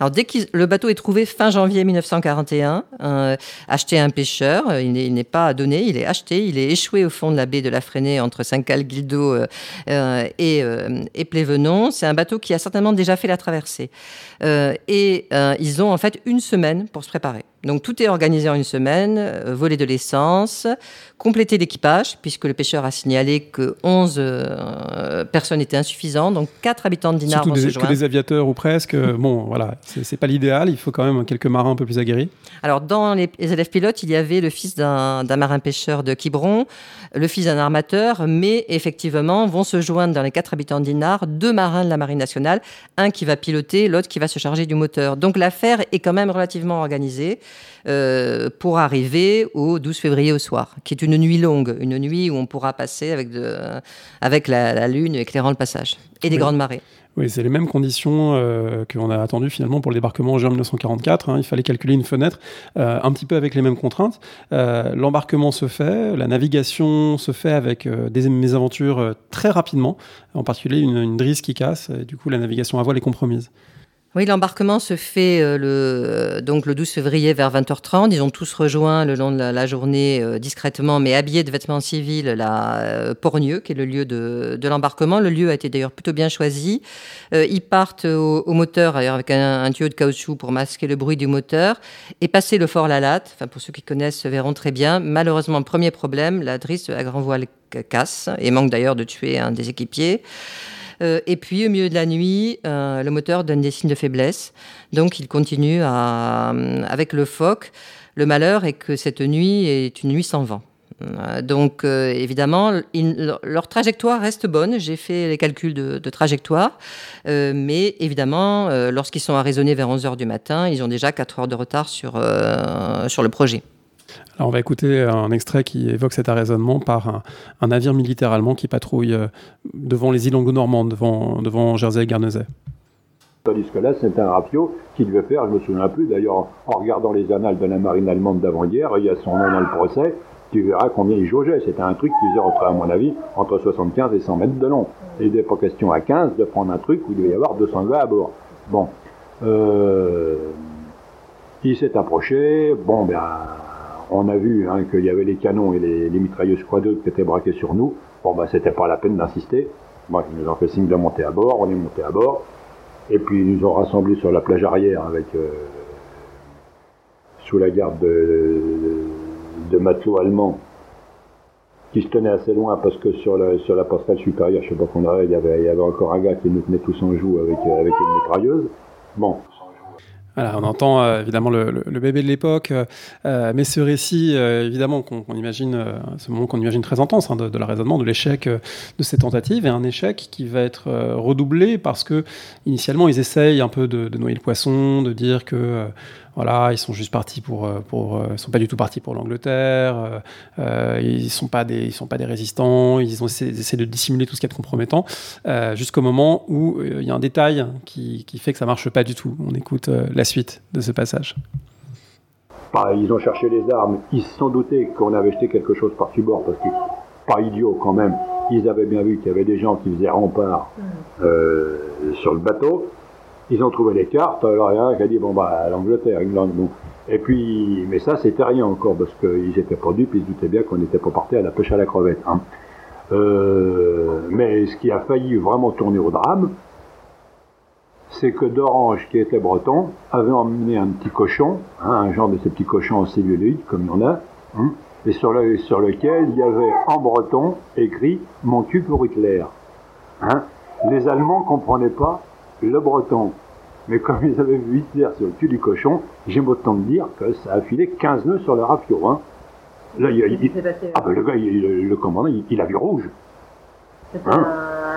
Alors dès que le bateau est trouvé fin janvier 1941, euh, acheté à un pêcheur, euh, il n'est pas donné, il est acheté, il est échoué au fond de la baie de la Fresnay entre Saint-Cal, Guildo euh, et, et Plévenon. C'est un bateau qui a certainement déjà fait la traversée. et ils ont en fait une semaine pour se préparer. Donc tout est organisé en une semaine, euh, voler de l'essence, compléter l'équipage, puisque le pêcheur a signalé que 11 euh, personnes étaient insuffisantes, donc 4 habitants de Dinard Surtout vont des, se joindre. que des aviateurs ou presque, euh, bon voilà, c'est pas l'idéal, il faut quand même quelques marins un peu plus aguerris. Alors dans les, élèves pilotes, il y avait le fils d'un marin pêcheur de Quiberon, le fils d'un armateur, mais effectivement vont se joindre dans les 4 habitants de Dinard deux marins de la Marine nationale, un qui va piloter, l'autre qui va se charger du moteur. Donc l'affaire est quand même relativement organisée. Euh, pour arriver au 12 février au soir, qui est une nuit longue, une nuit où on pourra passer avec, de, avec la, lune éclairant le passage et des grandes marées. Oui, c'est les mêmes conditions euh, qu'on a attendues finalement pour le débarquement en juin 1944. Hein. Il fallait calculer une fenêtre, euh, un petit peu avec les mêmes contraintes. L'embarquement se fait, la navigation se fait avec des mésaventures très rapidement, en particulier une, une drise qui casse, et du coup la navigation à voile est compromise. Oui, l'embarquement se fait euh, le, euh, donc le 12 février vers 20h30. Ils ont tous rejoint le long de la, journée euh, discrètement, mais habillés de vêtements civils, la Pornieux, qui est le lieu de, l'embarquement. Le lieu a été d'ailleurs plutôt bien choisi. ils partent au, moteur, avec un, tuyau de caoutchouc pour masquer le bruit du moteur, et passer le fort La Latte. Enfin, pour ceux qui connaissent, verront très bien. Malheureusement, premier problème, la drisse à grand voile casse et manque d'ailleurs de tuer un des équipiers. Euh, et puis, au milieu de la nuit, euh, le moteur donne des signes de faiblesse. Donc, il continue à, euh, avec le phoque. Le malheur est que cette nuit est une nuit sans vent. Donc évidemment, leur trajectoire reste bonne. J'ai fait les calculs de, trajectoire. mais évidemment, lorsqu'ils sont arraisonnés vers 11h du matin, ils ont déjà 4 heures de retard sur, sur le projet. Alors on va écouter un extrait qui évoque cet arraisonnement par un, navire militaire allemand qui patrouille euh, devant les îles anglo-normandes, devant, devant Jersey et Guernesey. Tandis que là, c'est un rapio qui devait faire, je me souviens plus, d'ailleurs, en regardant les annales de la marine allemande d'avant-guerre, il y a son nom dans le procès, tu verras combien il jaugeait. C'était un truc qui faisait, à mon avis, entre 75 et 100 mètres de long. Il n'était pas question à 15 de prendre un truc où il devait y avoir 200 gars à bord. Bon. Euh, il s'est approché. Bon, ben, on a vu hein, qu'il y avait les canons et les, mitrailleuses quadruples qui étaient braqués sur nous. Bon, bah, c'était pas la peine d'insister. Moi, ils nous ont fait signe de monter à bord. On est monté à bord. Et puis, ils nous ont rassemblés sur la plage arrière avec, euh, sous la garde de, matelots allemands qui se tenaient assez loin parce que sur la, postale supérieure, je sais pas qu'on avait, il y avait, il y avait encore un gars qui nous tenait tous en joue avec, euh, avec une mitrailleuse. Bon, on entend euh, évidemment le, bébé de l'époque, euh, euh, mais ce récit, évidemment, qu'on imagine, ce moment qu'on imagine très intense hein, de, de l'arraisonnement, de l'échec de ces tentatives, et un échec qui va être redoublé parce que initialement ils essayent un peu de noyer le poisson, de dire que voilà, ils sont juste partis pour, euh, pour euh, sont pas du tout partis pour l'Angleterre. Euh, ils sont pas des, ils sont pas des résistants. Ils ont essayé, de dissimuler tout ce qui est compromettant, jusqu'au moment où il y a un détail qui, qui, fait que ça marche pas du tout. On écoute la suite de ce passage. Bah, ils ont cherché les armes. Ils se sont doutés qu'on avait jeté quelque chose par-dessus bord parce que pas idiot quand même. Ils avaient bien vu qu'il y avait des gens qui faisaient rempart mm. sur le bateau. Ils ont trouvé les cartes, alors il y a un qui a dit, bon, bah, l'Angleterre, England, bon. Et puis, mais ça, c'était rien encore, parce qu'ils n'étaient pas dupes, ils se doutaient bien qu'on n'était pas parti à la pêche à la crevette. Hein. Euh, mais ce qui a failli vraiment tourner au drame, c'est que d'Orange, qui était breton, avait emmené un petit cochon, hein, un genre de ces petits cochons celluloïdes, comme il y en a, hein, et sur, sur lequel il y avait en breton écrit Mon cul pour Hitler. Hein. Les Allemands comprenaient pas le breton. Mais comme ils avaient vu Hitler sur le cul du cochon, j'ai autant de dire que ça a filé 15 nœuds sur le rafio. Hein. Là, il, ah ben le gars, le commandant, il, a vu rouge. C'était hein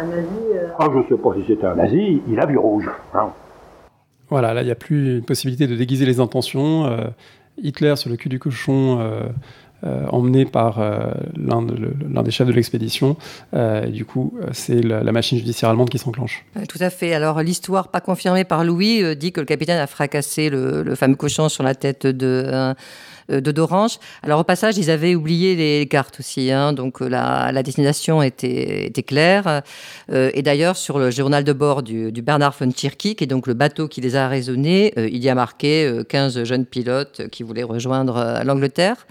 un, nazi euh, Ah, je sais pas si c'était un nazi, il a vu rouge. Hein. Voilà, là, il n'y a plus une possibilité de déguiser les intentions. Euh, Hitler sur le cul du cochon, euh, emmené par l'un des chefs de l'expédition. et du coup, c'est la, machine judiciaire allemande qui s'enclenche. Tout à fait. Alors, l'histoire pas confirmée par Louis dit que le capitaine a fracassé le, fameux cochon sur la tête de euh, d'Orange. Alors au passage, ils avaient oublié les cartes aussi, hein. donc euh, la, destination était, claire. Euh, et d'ailleurs, sur le journal de bord du, Bernard von Tschirky, qui est donc le bateau qui les a raisonnés, il y a marqué 15 jeunes pilotes qui voulaient rejoindre l'Angleterre.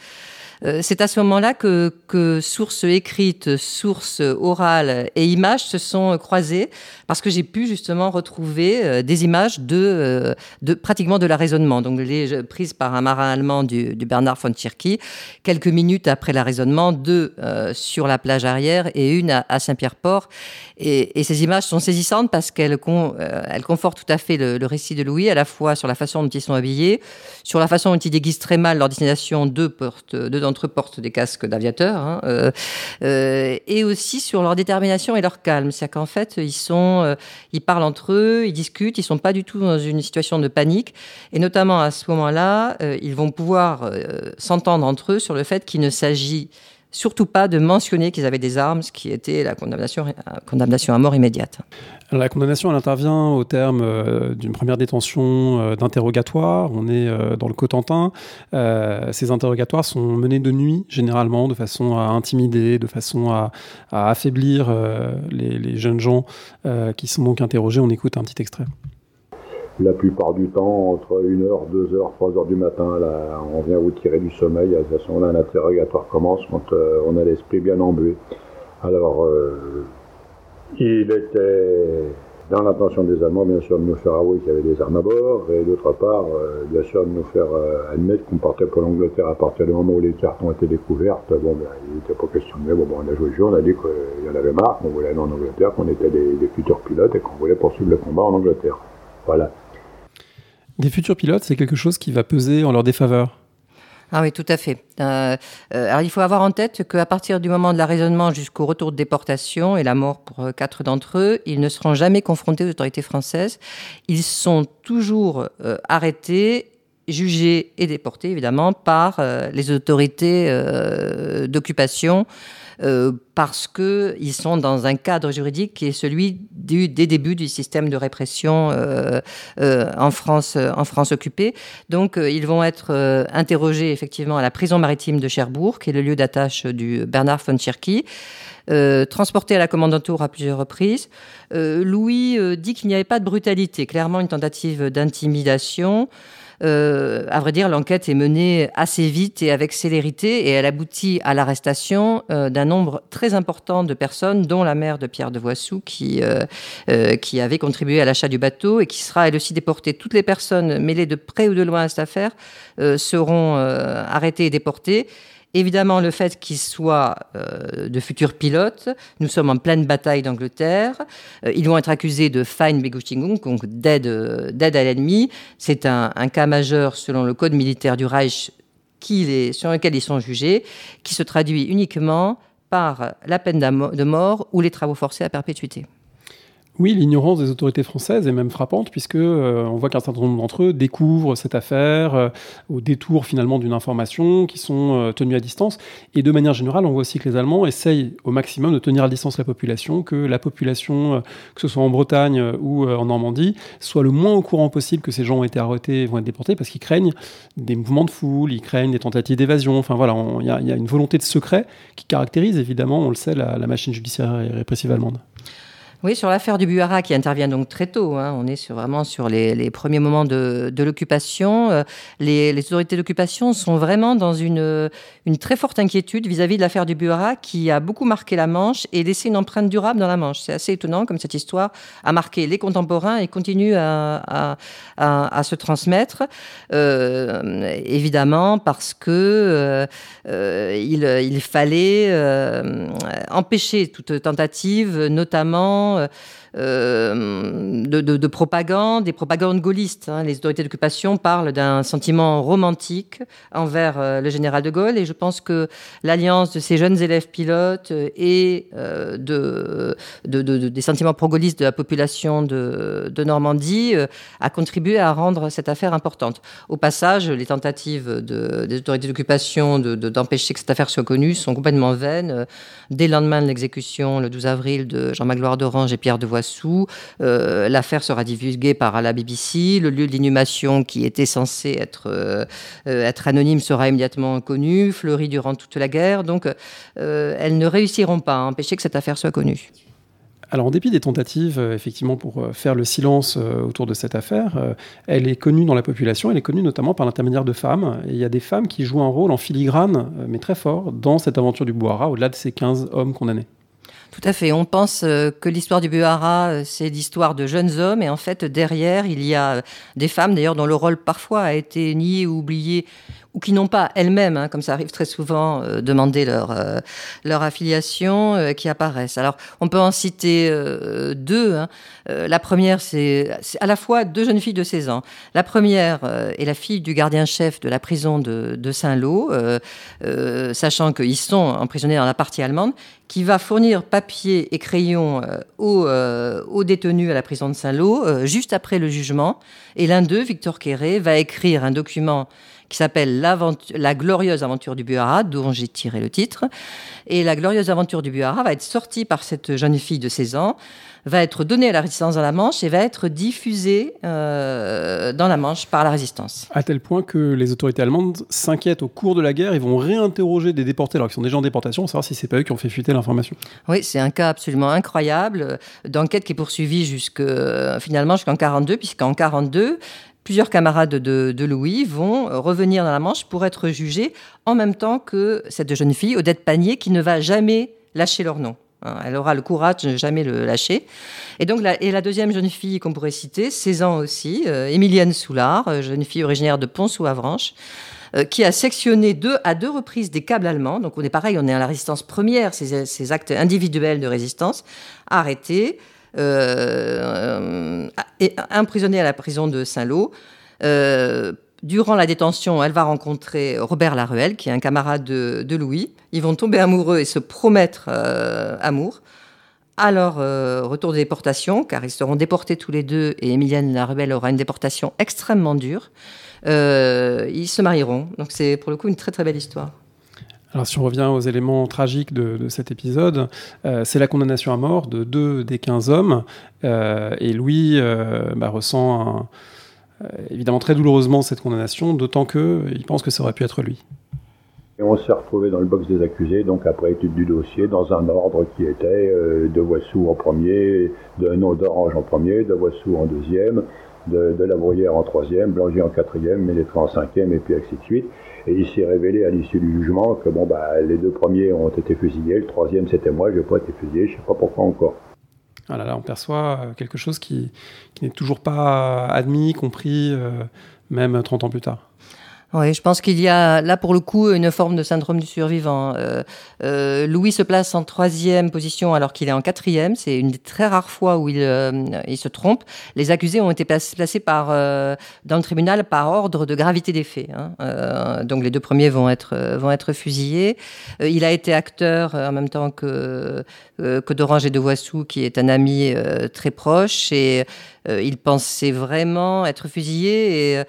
Euh, c'est à ce moment-là que, que sources écrites, sources orales et images se sont croisées parce que j'ai pu justement retrouver euh, des images de, euh, pratiquement de la raisonnement, donc les prises par un marin allemand du, Bernard von Tschirky, quelques minutes après la raisonnement, deux sur la plage arrière et une à, Saint-Pierre-Port. Et, ces images sont saisissantes parce qu'elles elles confortent tout à fait le, récit de Louis, à la fois sur la façon dont ils sont habillés, sur la façon dont ils déguisent très mal leur destination, deux portes, deux d'entre eux portent des casques d'aviateurs, hein, euh, euh, et aussi sur leur détermination et leur calme. C'est-à-dire qu'en fait, ils sont, euh, ils parlent entre eux, ils discutent, ils sont pas du tout dans une situation de panique, et notamment à ce moment-là, ils vont pouvoir s'entendre entre eux sur le fait qu'il ne s'agit surtout pas de mentionner qu'ils avaient des armes, ce qui était la condamnation, condamnation à mort immédiate. La condamnation, intervient au terme euh, d'une première détention euh, d'interrogatoire. On est euh, dans le Cotentin. ces interrogatoires sont menés de nuit, généralement, de façon à intimider, de façon à, affaiblir les, jeunes gens qui sont donc interrogés. On écoute un petit extrait la plupart du temps, entre 1h, 2h, 3h du matin, là, on vient vous tirer du sommeil. À ce moment-là, un interrogatoire commence quand euh, on a l'esprit bien embué. Alors, euh, il était dans l'intention des Allemands, bien sûr, de nous faire avouer qu'il y avait des armes à bord, et d'autre part, euh, bien sûr, de nous faire admettre qu'on partait pour l'Angleterre à partir du moment où les cartes ont été découvertes. Bon, ben, il n'était pas question de bon, bon, on a joué le jeu, on a dit qu'il y en avait marre, qu'on voulait aller en Angleterre, qu'on était des, des futurs pilotes et qu'on voulait poursuivre le combat en Angleterre. Voilà. Des futurs pilotes, c'est quelque chose qui va peser en leur défaveur. Ah oui, tout à fait. Euh, euh, alors il faut avoir en tête qu'à partir du moment de la raisonnement jusqu'au retour de déportation et la mort pour euh, quatre d'entre eux, ils ne seront jamais confrontés aux autorités françaises. Ils sont toujours arrêtés jugés et déportés, évidemment, par les autorités d'occupation euh, parce qu'ils sont dans un cadre juridique qui est celui du, des débuts du système de répression euh, euh, en, France, en France occupée. Donc, ils vont être interrogés effectivement à la prison maritime de Cherbourg, qui est le lieu d'attache du Bernard von Cherky. transportés à la commandanture à plusieurs reprises. Louis dit qu'il n'y avait pas de brutalité, clairement une tentative d'intimidation. Euh, à vrai dire, l'enquête est menée assez vite et avec célérité et elle aboutit à l'arrestation euh, d'un nombre très important de personnes, dont la mère de Pierre de Voissou, qui, euh, qui avait contribué à l'achat du bateau et qui sera elle aussi déportée. Toutes les personnes mêlées de près ou de loin à cette affaire seront arrêtées et déportées. Évidemment, le fait qu'ils soient euh, de futurs pilotes, nous sommes en pleine bataille d'Angleterre, euh, ils vont être accusés de Feindbegüchtigung, donc d'aide, à l'ennemi. C'est un, cas majeur selon le code militaire du Reich sur lequel ils sont jugés, qui se traduit uniquement par la peine de mort ou les travaux forcés à perpétuité. Oui, l'ignorance des autorités françaises est même frappante puisque euh, on voit qu'un certain nombre d'entre eux découvrent cette affaire euh, au détour finalement d'une information, qui sont euh, tenus à distance. Et de manière générale, on voit aussi que les Allemands essayent au maximum de tenir à distance la population, que la population, que ce soit en Bretagne ou en Normandie, soit le moins au courant possible que ces gens ont été arrêtés et vont être déportés parce qu'ils craignent des mouvements de foule, ils craignent des tentatives d'évasion. Enfin voilà, il y, a une volonté de secret qui caractérise évidemment, on le sait, la, la machine judiciaire et répressive allemande. Oui, sur l'affaire du Buara qui intervient donc très tôt. Hein. on est vraiment sur les, premiers moments de, l'occupation. Euh, les, autorités d'occupation sont vraiment dans une, très forte inquiétude vis-à-vis de l'affaire du Buara qui a beaucoup marqué la Manche et laissé une empreinte durable dans la Manche. C'est assez étonnant comme cette histoire a marqué les contemporains et continue à, se transmettre. Euh, évidemment parce que euh, il, fallait empêcher toute tentative, notamment vraiment euh, euh, de, propagande, des propagandes gaullistes. Hein. Les autorités d'occupation parlent d'un sentiment romantique envers le général de Gaulle, et je pense que l'alliance de ces jeunes élèves pilotes et de, des sentiments pro-gaullistes de la population de, Normandie a contribué à rendre cette affaire importante. Au passage, les tentatives des autorités d'occupation d'empêcher que cette affaire soit connue sont complètement vaines. Dès le lendemain de l'exécution, le 12 avril, de Jean-Magloire d'Orange et Pierre de Voissou, euh, l'affaire sera divulguée par la BBC. Le lieu de l'inhumation, qui était censé être, euh, anonyme, sera immédiatement connu, fleuri durant toute la guerre. Donc, euh, elles ne réussiront pas à empêcher que cette affaire soit connue. Alors, en dépit des tentatives, euh, effectivement, pour faire le silence autour de cette affaire, elle est connue dans la population, elle est connue notamment par l'intermédiaire de femmes. Et il y a des femmes qui jouent un rôle en filigrane, mais très fort, dans cette aventure du Bouhara, au-delà de ces 15 hommes condamnés. Tout à fait. On pense que l'histoire du Buhara, c'est l'histoire de jeunes hommes, et en fait, derrière, il y a des femmes, d'ailleurs, dont le rôle parfois a été nié ou oublié ou qui n'ont pas elles-mêmes, hein, comme ça arrive très souvent, euh, demander leur, euh, leur affiliation, euh, qui apparaissent. Alors, on peut en citer deux. Hein. la première, c'est à la fois deux jeunes filles de 16 ans. La première est la fille du gardien-chef de la prison de, de Saint-Lô, sachant qu'ils sont emprisonnés dans la partie allemande, qui va fournir papier et crayon aux, aux, détenus à la prison de Saint-Lô juste après le jugement. Et l'un d'eux, Victor Quéré, va écrire un document qui s'appelle La glorieuse aventure du Buhara, dont j'ai tiré le titre. Et La glorieuse aventure du Buhara va être sortie par cette jeune fille de 16 ans, va être donnée à la résistance dans la Manche et va être diffusée euh, dans la Manche par la résistance. À tel point que les autorités allemandes s'inquiètent au cours de la guerre, ils vont réinterroger des déportés alors qu'ils sont déjà en déportation, pour savoir si c'est pas eux qui ont fait fuiter l'information. Oui, c'est un cas absolument incroyable d'enquête qui est poursuivie jusque finalement jusqu'en 42, puisqu'en 42, plusieurs camarades de, Louis vont revenir dans la Manche pour être jugés en même temps que cette jeune fille, Odette Panier, qui ne va jamais lâcher leur nom. Hein, elle aura le courage de ne jamais le lâcher. Et donc, la, la deuxième jeune fille qu'on pourrait citer, 16 ans aussi, euh, Émilienne Soulard, euh, jeune fille originaire de Pont-sous-Avranches, euh, qui a sectionné à deux reprises des câbles allemands. Donc, on est pareil, on est à la résistance première, ces, ces actes individuels de résistance, arrêtés. Euh, et emprisonnée à la prison de Saint-Lô. Euh, durant la détention, elle va rencontrer Robert Laruelle, qui est un camarade de, Louis. Ils vont tomber amoureux et se promettre euh, amour. Alors, retour de déportation, car ils seront déportés tous les deux et Emilienne Laruelle aura une déportation extrêmement dure. ils se marieront. Donc, c'est pour le coup une très très belle histoire. Alors si on revient aux éléments tragiques de, cet épisode, euh, c'est la condamnation à mort de deux des 15 hommes. Euh, et Louis euh, bah, ressent évidemment très douloureusement cette condamnation, d'autant qu'il pense que ça aurait pu être lui. Et on s'est retrouvé dans le box des accusés, donc après étude du dossier, dans un ordre qui était de Voissou en premier, de nom d'Orange en premier, de Voissou en deuxième, de, de en troisième, Blangy en quatrième, Mélétran en cinquième, et puis ainsi de suite. Et il s'est révélé à l'issue du jugement que bon, bah, les deux premiers ont été fusillés, le troisième c'était moi, je n'ai pas été fusillé, je ne sais pas pourquoi encore. Voilà, là, on perçoit euh, quelque chose qui, qui n'est toujours pas admis, compris, euh, même 30 ans plus tard. Oui, je pense qu'il y a là pour le coup une forme de syndrome du survivant. Euh, euh, Louis se place en troisième position alors qu'il est en quatrième. C'est une des très rares fois où il, euh, il se trompe. Les accusés ont été placés par, dans le tribunal par ordre de gravité des faits. Hein. donc les deux premiers vont être, vont être fusillés. il a été acteur en même temps que, que d'Orange et de Voissou, qui est un ami très proche. Et il pensait vraiment être fusillé. Et,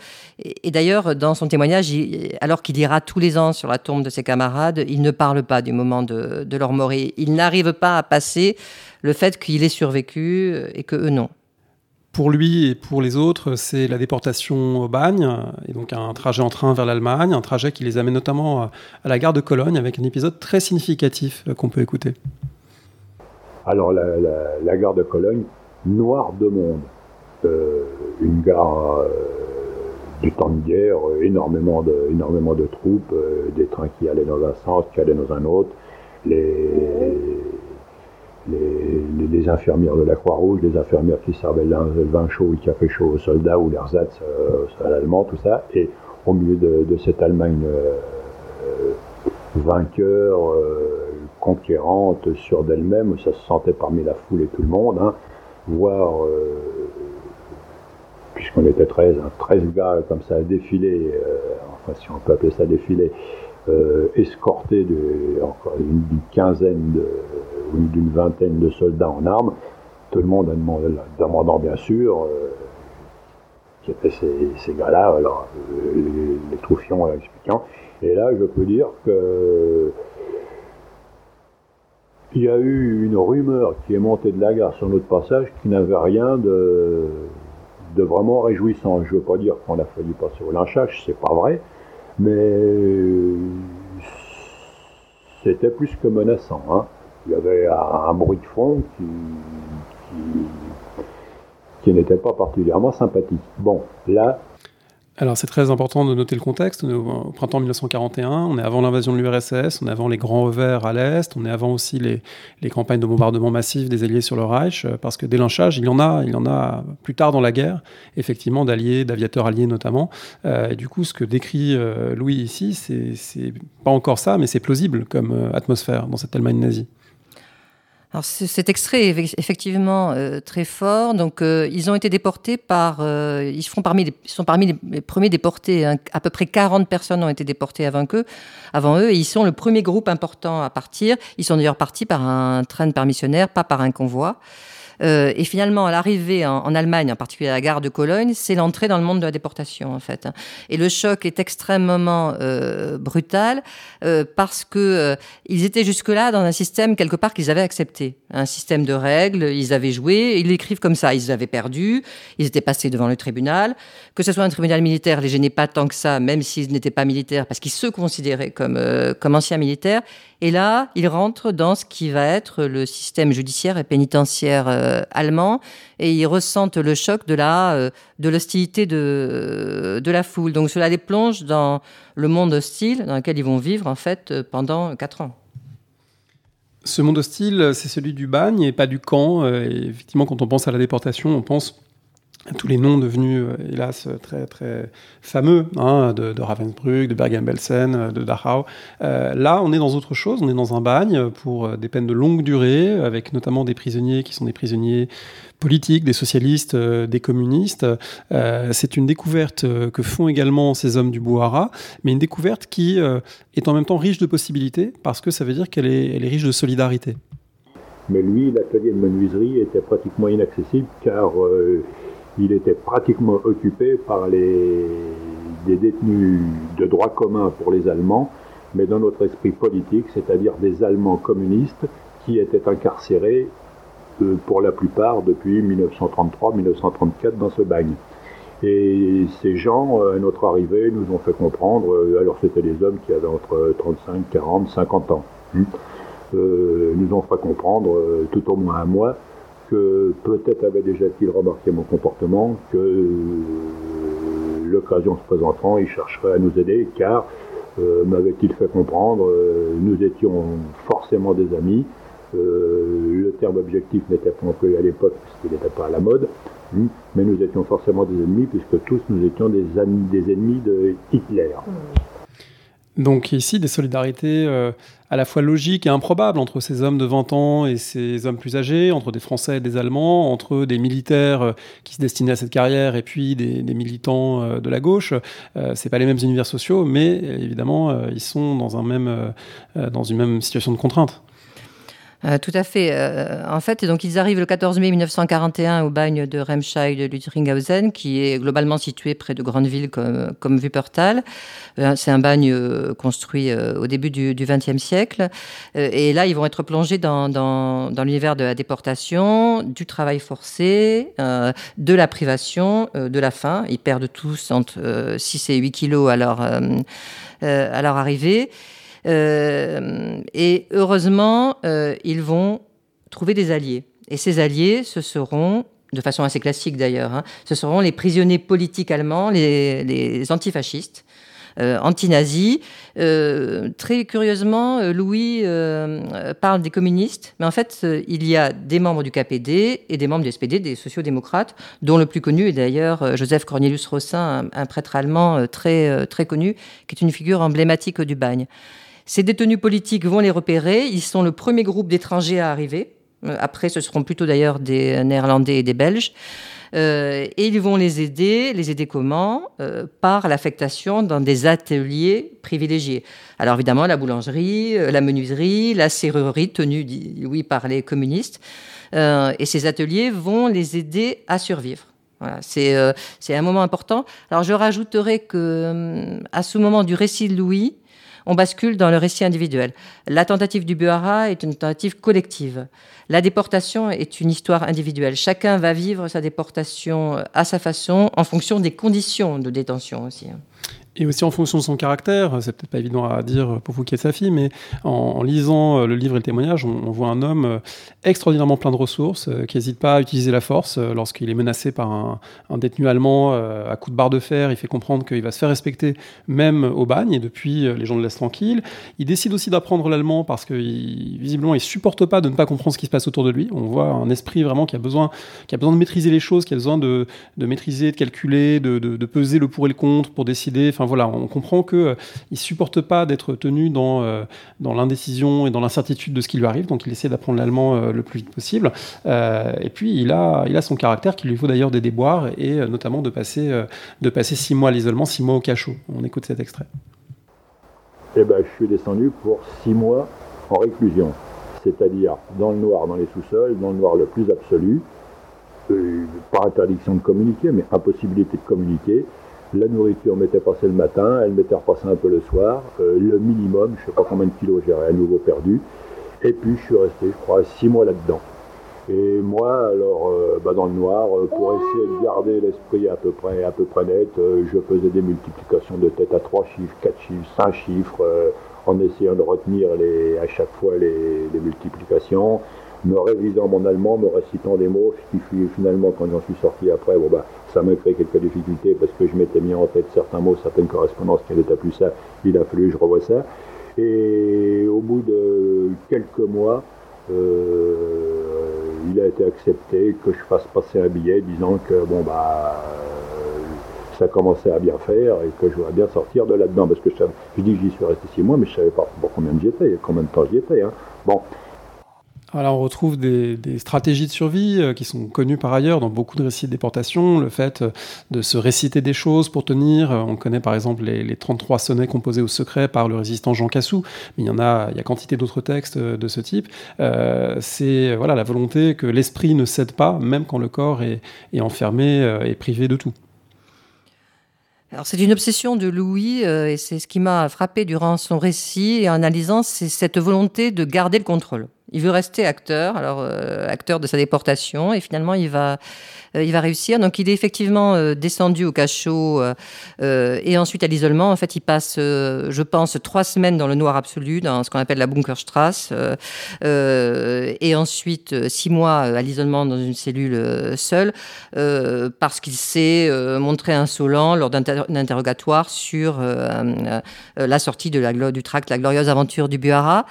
et d'ailleurs, dans son témoignage, alors qu'il ira tous les ans sur la tombe de ses camarades, il ne parle pas du moment de, leur mort. il n'arrive pas à passer le fait qu'il ait survécu et que eux non. Pour lui et pour les autres, c'est la déportation au bagne, et donc un trajet en train vers l'Allemagne, un trajet qui les amène notamment à la gare de Cologne, avec un épisode très significatif qu'on peut écouter. Alors la, gare de Cologne, noire de monde, euh, une gare euh, du temps de guerre, euh, énormément de, énormément de troupes, euh, des trains qui allaient dans un sens, qui allaient dans un autre, les, les, les, infirmières de la Croix-Rouge, les infirmières qui servaient le vin chaud ou le café chaud aux soldats ou l'ersatz euh, à l'allemand, tout ça, et au milieu de, cette Allemagne euh, vainqueur, conquérante, sûre d'elle-même, ça se sentait parmi la foule et tout le monde, hein, voir, puisqu'on était 13, 13 gars comme ça à défiler, enfin si on peut appeler ça défiler, escortés d'une quinzaine ou d'une vingtaine de soldats en armes, tout le monde demandant bien sûr qui étaient ces, gars-là, alors les, les troufions expliquant. Et là, je peux dire que il y a eu une rumeur qui est montée de la gare sur notre passage qui n'avait rien de, de vraiment réjouissant. Je ne veux pas dire qu'on a fallu passer au lynchage, c'est pas vrai, mais c'était plus que menaçant. Hein. Il y avait un, bruit de fond qui, qui n'était pas particulièrement sympathique. Bon, là, alors c'est très important de noter le contexte. Au, printemps 1941, on est avant l'invasion de l'URSS, on est avant les grands revers à l'Est, on est avant aussi les, campagnes de bombardement massif des Alliés sur le Reich, euh, parce que des lynchages, il y en a, il y en a plus tard dans la guerre, effectivement d'alliés, d'aviateurs alliés notamment. Euh, et du coup, ce que décrit euh, Louis ici, c'est pas encore ça, mais c'est plausible comme atmosphère dans cette Allemagne nazie. Alors cet extrait est effectivement euh, très fort. Donc euh, ils ont été déportés par, euh, ils font parmi les, sont parmi les, premiers déportés. Hein. À peu près 40 personnes ont été déportées avant eux, avant eux, et ils sont le premier groupe important à partir. Ils sont d'ailleurs partis par un train de permissionnaires, pas par un convoi. Euh, et finalement, à l'arrivée en, Allemagne, en particulier à la gare de Cologne, c'est l'entrée dans le monde de la déportation, en fait. Et le choc est extrêmement euh, brutal euh, parce que ils étaient jusque-là dans un système quelque part qu'ils avaient accepté, un système de règles. Ils avaient joué, ils l'écrivent comme ça. Ils avaient perdu, ils étaient passés devant le tribunal. Que ce soit un tribunal militaire, les gênait pas tant que ça, même s'ils n'étaient pas militaires, parce qu'ils se considéraient comme comme anciens militaires. Et là, ils rentrent dans ce qui va être le système judiciaire et pénitentiaire euh, allemand, et ils ressentent le choc de la euh, de l'hostilité de, de la foule. Donc cela les plonge dans le monde hostile dans lequel ils vont vivre en fait pendant quatre ans. Ce monde hostile, c'est celui du bagne et pas du camp. Euh, et effectivement, quand on pense à la déportation, on pense tous les noms devenus, euh, hélas, très, très fameux, hein, de, Ravensbrück, de Bergen-Belsen, euh, de Dachau. Euh, là, on est dans autre chose, on est dans un bagne pour des peines de longue durée, avec notamment des prisonniers qui sont des prisonniers politiques, des socialistes, des communistes. c'est une découverte que font également ces hommes du Bouhara, mais une découverte qui est en même temps riche de possibilités, parce que ça veut dire qu'elle est, elle est riche de solidarité. Mais lui, l'atelier de menuiserie était pratiquement inaccessible, car il était pratiquement occupé par les, des détenus de droit commun pour les Allemands, mais dans notre esprit politique, c'est-à-dire des Allemands communistes qui étaient incarcérés euh, pour la plupart depuis 1933-1934 dans ce bagne. Et ces gens, à notre arrivée, nous ont fait comprendre, euh, alors c'était des hommes qui avaient entre 35, 40, 50 ans, hein, euh, nous ont fait comprendre, tout au moins un mois, que peut-être avait déjà-t-il remarqué mon comportement, que euh, l'occasion se présentant, il chercherait à nous aider, car, euh, m'avait-il fait comprendre, euh, nous étions forcément des amis. le terme objectif n'était pas employé à l'époque puisqu'il n'était pas à la mode, hein, mais nous étions forcément des ennemis puisque tous nous étions des, ennemis de Hitler. Donc ici, des solidarités à la fois logiques et improbables entre ces hommes de 20 ans et ces hommes plus âgés, entre des Français et des Allemands, entre des militaires euh, qui se destinaient à cette carrière et puis des, militants euh, de la gauche. c'est pas les mêmes univers sociaux, mais évidemment, ils sont dans, un même, dans une même situation de contrainte. Euh, tout à fait. Euh, en fait, donc ils arrivent le 14 mai 1941 au bagne de Remscheid-Lüttringhausen, qui est globalement situé près de grandes villes comme, comme Wuppertal. Euh, c'est un bagne construit au début du XXe siècle. et là, ils vont être plongés dans, dans, dans l'univers de la déportation, du travail forcé, de la privation, de la faim. Ils perdent tous entre 6 et 8 kilos à leur, à leur arrivée. Euh, et heureusement, euh, ils vont trouver des alliés. Et ces alliés, ce seront de façon assez classique d'ailleurs, hein, ce seront les prisonniers politiques allemands, les, les antifascistes, euh, anti-nazis. Euh, très curieusement, Louis parle des communistes, mais en fait, il y a des membres du KPD et des membres du SPD, des sociodémocrates, dont le plus connu est d'ailleurs Joseph Cornelius Rossin, un, un, prêtre allemand très, très connu, qui est une figure emblématique du bagne. Ces détenus politiques vont les repérer. Ils sont le premier groupe d'étrangers à arriver. Après, ce seront plutôt d'ailleurs des Néerlandais et des Belges. Euh, et ils vont les aider, les aider comment? Euh, Par l'affectation dans des ateliers privilégiés. Alors évidemment, la boulangerie, euh, la menuiserie, la serrurerie, tenue, oui, par les communistes. et ces ateliers vont les aider à survivre. Voilà, c'est un moment important. Alors je rajouterai que à ce moment du récit de Louis, on bascule dans le récit individuel. La tentative du Buhara est une tentative collective. La déportation est une histoire individuelle. Chacun va vivre sa déportation à sa façon, en fonction des conditions de détention aussi. Et aussi en fonction de son caractère, c'est peut-être pas évident à dire pour vous qui êtes sa fille, mais en, lisant euh, le livre et le témoignage, on, voit un homme euh, extraordinairement plein de ressources, euh, qui n'hésite pas à utiliser la force lorsqu'il est menacé par un, détenu allemand à coup de barre de fer. Il fait comprendre qu'il va se faire respecter même au bagne, et depuis, les gens le laissent tranquille. Il décide aussi d'apprendre l'allemand parce que visiblement, il supporte pas de ne pas comprendre ce qui se passe autour de lui. On voit un esprit vraiment qui a besoin, qui a besoin de maîtriser les choses, qui a besoin de, maîtriser, de calculer, de, peser le pour et le contre pour décider voilà, on comprend qu'il euh, supporte pas d'être tenu dans, euh, dans l'indécision et dans l'incertitude de ce qui lui arrive, donc il essaie d'apprendre l'allemand euh, le plus vite possible. et puis il a, il a son caractère qui lui faut d'ailleurs des déboires et notamment de passer, de passer six mois à l'isolement, six mois au cachot. On écoute cet extrait. Eh ben, je suis descendu pour six mois en réclusion, c'est-à-dire dans le noir dans les sous-sols, dans le noir le plus absolu, par interdiction de communiquer, mais impossibilité de communiquer, la nourriture m'était passée le matin, elle m'était repassée un peu le soir. Euh, le minimum, je ne sais pas combien de kilos j'ai à nouveau perdu. Et puis je suis resté, je crois, six mois là-dedans. Et moi, alors, euh, bah, dans le noir, euh, pour essayer de garder l'esprit à peu près, net, je faisais des multiplications de tête à trois chiffres, quatre chiffres, cinq chiffres, en essayant de retenir à chaque fois les, multiplications, me révisant mon allemand, me récitant des mots, ce qui finalement, quand j'en suis sorti après, bon bah, ça m'a créé quelques difficultés parce que je m'étais mis en tête certains mots, certaines correspondances qui n'étaient plus ça. Il a fallu que je revoie ça. Et au bout de quelques mois, euh, il a été accepté que je fasse passer un billet disant que bon bah ça commençait à bien faire et que je voudrais bien sortir de là-dedans parce que je, dis que j'y suis resté six mois mais je savais pas pour combien j'y étais, combien de temps j'y étais. Hein. Alors on retrouve des, stratégies de survie euh, qui sont connues par ailleurs dans beaucoup de récits de déportation, le fait euh, de se réciter des choses pour tenir. Euh, on connaît par exemple les, 33 sonnets composés au secret par le résistant Jean Cassou, mais il y en a, il y a quantité d'autres textes de ce type. c'est voilà la volonté que l'esprit ne cède pas, même quand le corps est, est enfermé et privé de tout. Alors c'est une obsession de Louis et c'est ce qui m'a frappé durant son récit et en analysant, c'est cette volonté de garder le contrôle. Il veut rester acteur, alors euh, acteur de sa déportation, et finalement il va, euh, il va réussir. Donc il est effectivement euh, descendu au cachot et ensuite à l'isolement. En fait, il passe, je pense, trois semaines dans le noir absolu, dans ce qu'on appelle la Bunkerstrasse, et ensuite six mois à l'isolement dans une cellule seule, parce qu'il s'est montré insolent lors d'un interrogatoire sur la sortie de la, du tract La glorieuse aventure du Buhara.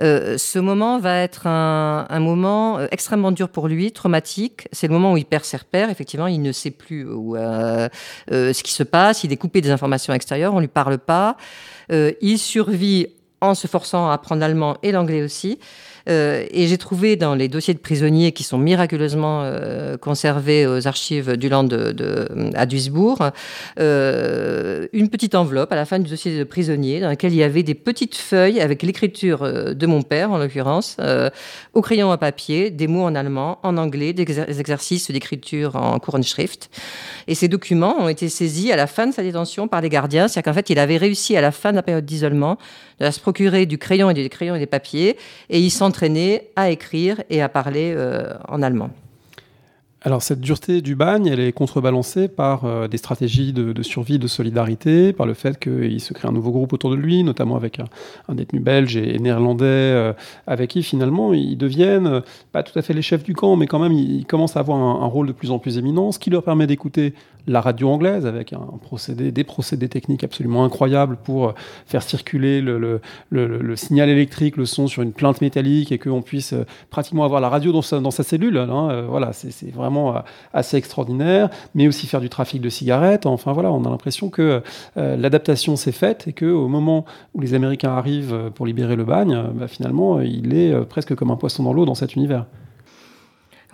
Euh, ce moment va être un, moment euh, extrêmement dur pour lui, traumatique. C'est le moment où il perd ses repères. Effectivement, il ne sait plus où, euh, ce qui se passe. Il est coupé des informations extérieures. On lui parle pas. il survit en se forçant à apprendre l'allemand et l'anglais aussi. Euh, et j'ai trouvé dans les dossiers de prisonniers qui sont miraculeusement euh, conservés aux archives du Land de, à Duisbourg, euh, une petite enveloppe à la fin du dossier de prisonnier dans laquelle il y avait des petites feuilles avec l'écriture de mon père, en l'occurrence, au crayon à papier, des mots en allemand, en anglais, des exercices d'écriture en Kurenschrift. Et ces documents ont été saisis à la fin de sa détention par les gardiens. C'est-à-dire qu'en fait, il avait réussi à la fin de la période d'isolement de se procurer du crayon et des crayons et des papiers. Et il à écrire et à parler euh, en allemand. Alors cette dureté du bagne, elle est contrebalancée par euh, des stratégies de, survie, de solidarité, par le fait qu'il se crée un nouveau groupe autour de lui, notamment avec un, détenu belge et, néerlandais, euh, avec qui finalement ils deviennent euh, pas tout à fait les chefs du camp, mais quand même ils, commencent à avoir un, rôle de plus en plus éminent, ce qui leur permet d'écouter la radio anglaise avec des procédés techniques absolument incroyables pour faire circuler le, signal électrique, le son sur une plainte métallique et qu'on puisse pratiquement avoir la radio dans sa, dans sa cellule. Hein, voilà, c'est vraiment euh, assez extraordinaire, mais aussi faire du trafic de cigarettes. Enfin voilà, on a l'impression que euh, l'adaptation s'est faite et qu'au moment où les Américains arrivent pour libérer le bagne, bah, finalement, il est presque comme un poisson dans l'eau dans cet univers.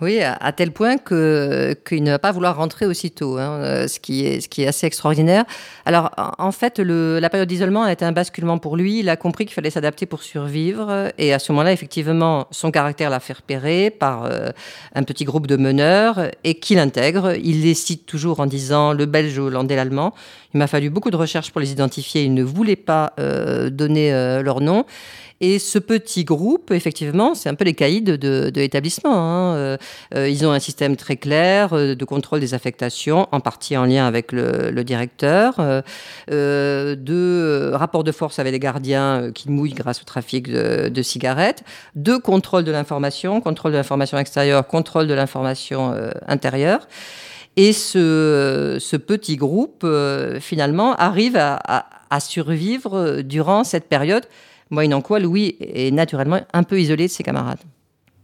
Oui, à tel point que qu'il ne va pas vouloir rentrer aussitôt, hein, euh, ce, qui est, assez extraordinaire. Alors, en fait, la période d'isolement a été un basculement pour lui. Il a compris qu'il fallait s'adapter pour survivre. Et à ce moment-là, effectivement, son caractère l'a fait repérer par euh, un petit groupe de meneurs et qu'il intègre. Il les cite toujours en disant le belge, hollandais, l'allemand. Il m'a fallu beaucoup de recherches pour les identifier. Il ne voulait pas euh, donner leur nom. Et ce petit groupe, effectivement, c'est un peu les caïds de, l'établissement. Hein. Euh, euh, ils ont un système très clair euh, de contrôle des affectations, en partie en lien avec le, directeur, de rapport de force avec les gardiens qui mouillent grâce au trafic de, cigarettes, de contrôle de l'information, contrôle de l'information extérieure, contrôle de l'information intérieure. Et ce, petit groupe, finalement, arrive à survivre durant cette période moyennant quoi Louis est naturellement un peu isolé de ses camarades.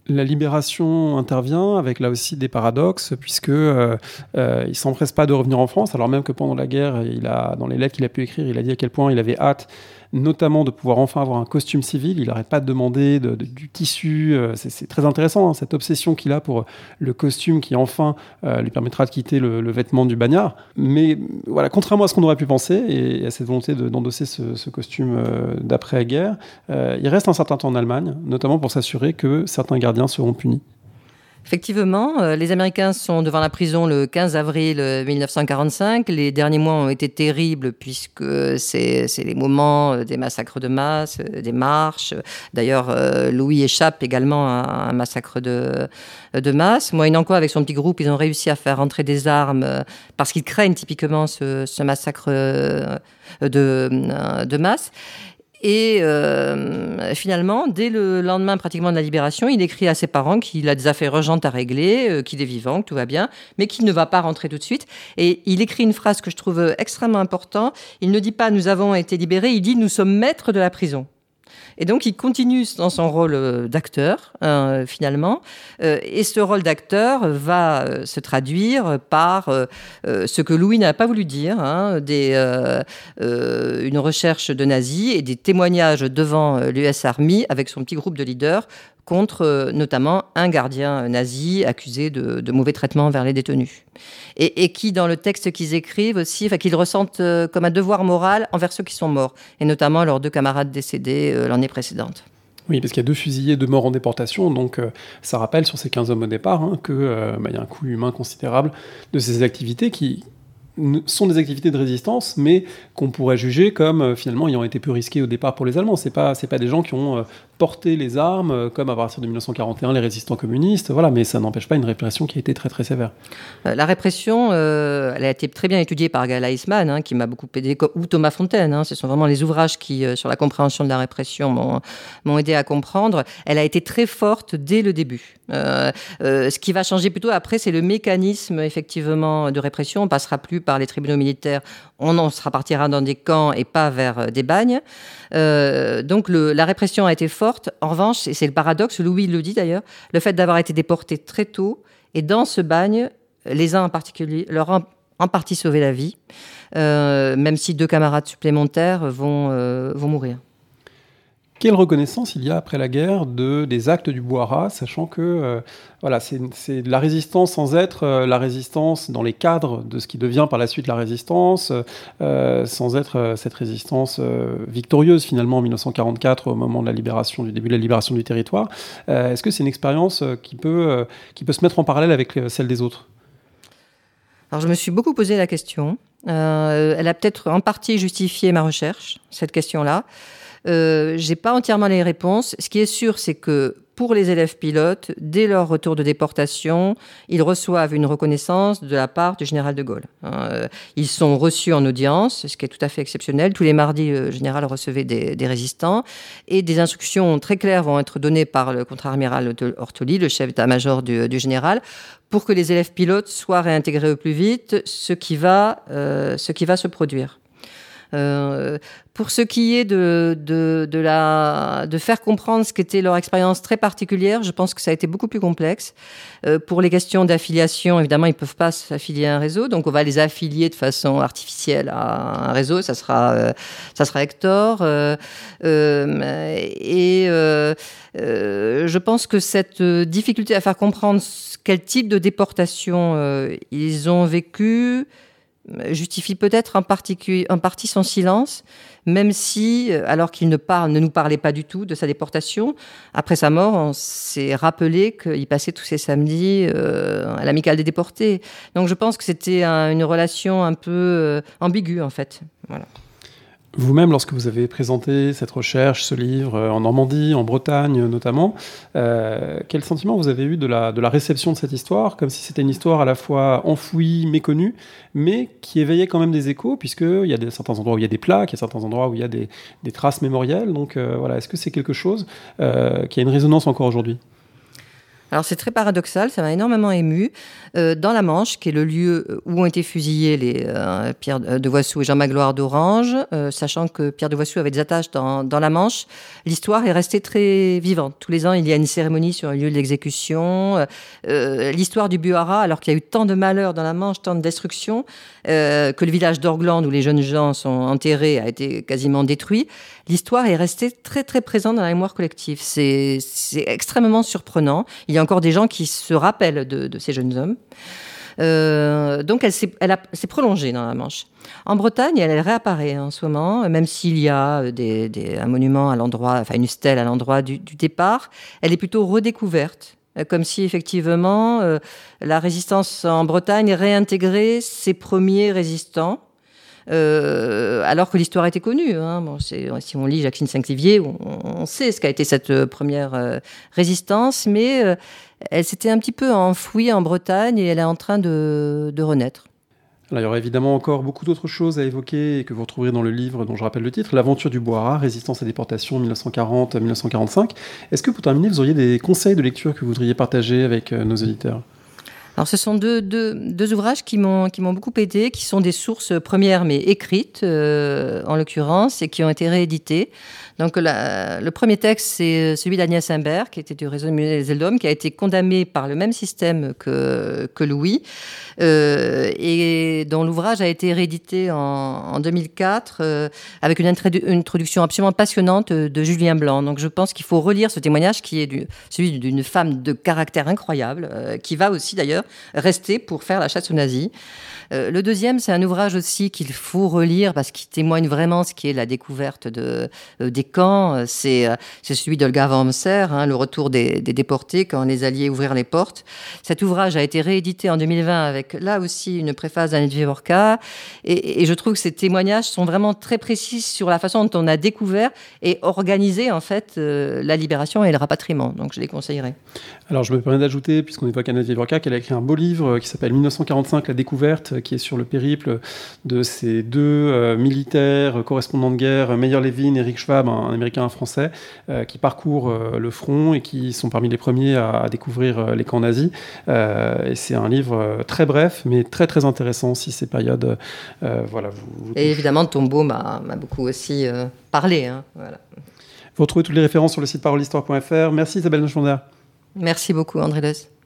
La libération intervient avec là aussi des paradoxes, puisque euh, euh, il s'empresse pas de revenir en France, alors même que pendant la guerre, il a, dans les lettres qu'il a pu écrire, il a dit à quel point il avait hâte notamment de pouvoir enfin avoir un costume civil. Il n'arrête pas de demander du tissu. Euh, c'est très intéressant, hein, cette obsession qu'il a pour le costume qui enfin euh, lui permettra de quitter le, vêtement du bagnard. Mais voilà, contrairement à ce qu'on aurait pu penser et à cette volonté d'endosser ce, costume euh, d'après-guerre, il reste un certain temps en Allemagne, notamment pour s'assurer que certains gardiens seront punis. Effectivement, euh, les Américains sont devant la prison le 15 avril 1945. Euh, les derniers mois ont été terribles puisque c'est les moments euh, des massacres de masse, des marches. D'ailleurs, Louis échappe également à un massacre de, de masse. Moyennant quoi, avec son petit groupe, ils ont réussi à faire entrer des armes parce qu'ils craignent typiquement ce, ce massacre de, de masse. Et euh, finalement, dès le lendemain pratiquement de la libération, il écrit à ses parents qu'il a des affaires urgentes à régler, euh, qu'il est vivant, que tout va bien, mais qu'il ne va pas rentrer tout de suite. Et il écrit une phrase que je trouve extrêmement importante. Il ne dit pas nous avons été libérés, il dit nous sommes maîtres de la prison. Et donc, il continue dans son rôle euh, d'acteur, hein, finalement. Euh, et ce rôle d'acteur va euh, se traduire par ce que Louis n'a pas voulu dire, hein, une recherche de nazis et des témoignages devant l'US Army avec son petit groupe de leaders contre euh, notamment un gardien nazi accusé de, mauvais traitements vers les détenus. Et, qui, dans le texte qu'ils écrivent aussi, qu'ils ressentent euh, comme un devoir moral envers ceux qui sont morts, et notamment leurs deux camarades décédés euh, l'année précédente. Oui, parce qu'il y a deux fusillés, deux morts en déportation, donc ça rappelle sur ces 15 hommes au départ hein, qu'il bah, y a un coût humain considérable de ces activités qui, sont des activités de résistance, mais qu'on pourrait juger comme finalement ayant été peu risquées au départ pour les Allemands. C'est pas c'est pas des gens qui ont porter les armes, euh, comme à partir de 1941 les résistants communistes, voilà, mais ça n'empêche pas une répression qui a été très très sévère. Euh, la répression, euh, elle a été très bien étudiée par Gala Eisman, hein, qui m'a beaucoup aidé, ou Thomas Fontaine. Hein, ce sont vraiment les ouvrages qui, sur la compréhension de la répression, m'ont aidé à comprendre. Elle a été très forte dès le début. ce qui va changer plutôt après, c'est le mécanisme effectivement de répression. On passera plus par les tribunaux militaires, on en sera dans des camps et pas vers des bagnes. donc le, la répression a été forte en revanche, et c'est le paradoxe, Louis le dit d'ailleurs, le fait d'avoir été déporté très tôt, et dans ce bagne, les uns en particulier, leur ont en partie sauvé la vie, euh, même si deux camarades supplémentaires vont, euh, vont mourir. Quelle reconnaissance il y a après la guerre de, des actes du Boara, sachant que euh, voilà, c'est la résistance sans être euh, la résistance dans les cadres de ce qui devient par la suite la résistance, euh, sans être cette résistance victorieuse finalement en 1944 au moment de la libération, du début de la libération du territoire. Est-ce que c'est une expérience qui, peut, qui peut se mettre en parallèle avec celle des autres? Alors je me suis beaucoup posé la question. elle a peut-être en partie justifié ma recherche, cette question-là. Euh, j'ai pas entièrement les réponses. Ce qui est sûr, c'est que pour les élèves pilotes, dès leur retour de déportation, ils reçoivent une reconnaissance de la part du général de Gaulle. Hein. Euh, ils sont reçus en audience, ce qui est tout à fait exceptionnel. Tous les mardis, le général recevait des, résistants et des instructions très claires vont être données par le contre-amiral Ortoli, le chef d'état-major du, général, pour que les élèves pilotes soient réintégrés au plus vite, ce qui va, euh, ce qui va se produire. Euh, pour ce qui est de, de, la, de faire comprendre ce qu'était leur expérience très particulière, je pense que ça a été beaucoup plus complexe. Euh, pour les questions d'affiliation, évidemment, ils ne peuvent pas s'affilier à un réseau, donc on va les affilier de façon artificielle à un réseau, ça sera, euh, ça sera Hector. Et je pense que cette difficulté à faire comprendre quel type de déportation ils ont vécu, justifie peut-être en, partie son silence, même si, euh, alors qu'il ne, ne nous parlait pas du tout de sa déportation, après sa mort, on s'est rappelé qu'il passait tous ses samedis euh, à l'amicale des déportés. Donc je pense que c'était une relation un peu euh, ambiguë, en fait. Voilà. Vous-même, lorsque vous avez présenté cette recherche, ce livre, euh, en Normandie, en Bretagne notamment, euh, quel sentiment vous avez eu de la, de la réception de cette histoire, comme si c'était une histoire à la fois enfouie, méconnue, mais qui éveillait quand même des échos, puisqu'il y a des, certains endroits où il y a des plaques, il y a certains endroits où il y a des, des traces mémorielles. Donc euh, voilà, est-ce que c'est quelque chose qui a une résonance encore aujourd'hui? Alors c'est très paradoxal, ça m'a énormément ému. Euh, dans la Manche, qui est le lieu euh, où ont été fusillés les euh, Pierre de Voissou et Jean Magloire d'Orange, sachant que Pierre de Voissou avait des attaches dans, dans la Manche, l'histoire est restée très vivante. Tous les ans, il y a une cérémonie sur le lieu de l'exécution. l'histoire du Buhara, alors qu'il y a eu tant de malheurs dans la Manche, tant de destruction, que le village d'Orgland où les jeunes gens sont enterrés a été quasiment détruit, l'histoire est restée très très présente dans la mémoire collective. C'est extrêmement surprenant. Y a encore des gens qui se rappellent de, ces jeunes hommes. Euh, donc elle s'est prolongée dans la Manche. En Bretagne, elle, réapparaît en ce moment, même s'il y a un monument à l'endroit, enfin une stèle à l'endroit du, départ, elle est plutôt redécouverte euh, comme si effectivement euh, la résistance en Bretagne réintégrait ses premiers résistants euh, alors que l'histoire était connue. Hein. Si on lit Jacqueline Saint-Clivier, on, sait ce qu'a été cette euh, première euh, résistance, mais elle s'était un petit peu enfouie en Bretagne et elle est en train de, renaître. il y aura évidemment encore beaucoup d'autres choses à évoquer et que vous retrouverez dans le livre dont je rappelle le titre, L'aventure du Bois résistance à déportation 1940-1945. Est-ce que pour terminer, vous auriez des conseils de lecture que vous voudriez partager avec nos auditeurs? Alors, ce sont deux, deux, ouvrages qui m'ont beaucoup aidé, qui sont des sources premières mais écrites, euh, en l'occurrence, et qui ont été rééditées. Donc le premier texte, c'est celui d'Agnès Imbert, qui était du réseau des Eldom, qui a été condamné par le même système que, que Louis, euh, et dont l'ouvrage a été réédité en, 2004 euh, avec une, introduction absolument passionnante de Julien Blanc. Donc je pense qu'il faut relire ce témoignage qui est celui d'une femme de caractère incroyable, euh, qui va aussi d'ailleurs rester pour faire la chasse aux nazis. Euh, le deuxième, c'est un ouvrage aussi qu'il faut relire parce qu'il témoigne vraiment ce qui est la découverte de, euh, des camps. Euh, c'est celui d'Olga Wormser, hein, Le retour des, déportés quand les Alliés ouvrirent les portes. Cet ouvrage a été réédité en 2020 avec là aussi une préface d'Annette Vivorka. Et, et, je trouve que ces témoignages sont vraiment très précis sur la façon dont on a découvert et organisé en fait la libération et le rapatriement. Donc je les conseillerais. Alors je me permets d'ajouter, puisqu'on évoque Annette Vivorka, qu'elle a écrit un beau livre qui s'appelle 1945, La découverte qui est sur le périple de ces deux euh, militaires correspondants de guerre, Meyer Levin et Rick Schwab, un, Américain et un Français, euh, qui parcourent euh, le front et qui sont parmi les premiers à, découvrir les camps nazis. et c'est un livre très bref, mais très très intéressant si ces périodes, voilà. Vous, et évidemment, Tombeau m'a beaucoup aussi parlé. Hein, voilà. Vous retrouvez toutes les références sur le site parolehistoire.fr. Merci Isabelle Neuschwander. Merci beaucoup André Lez.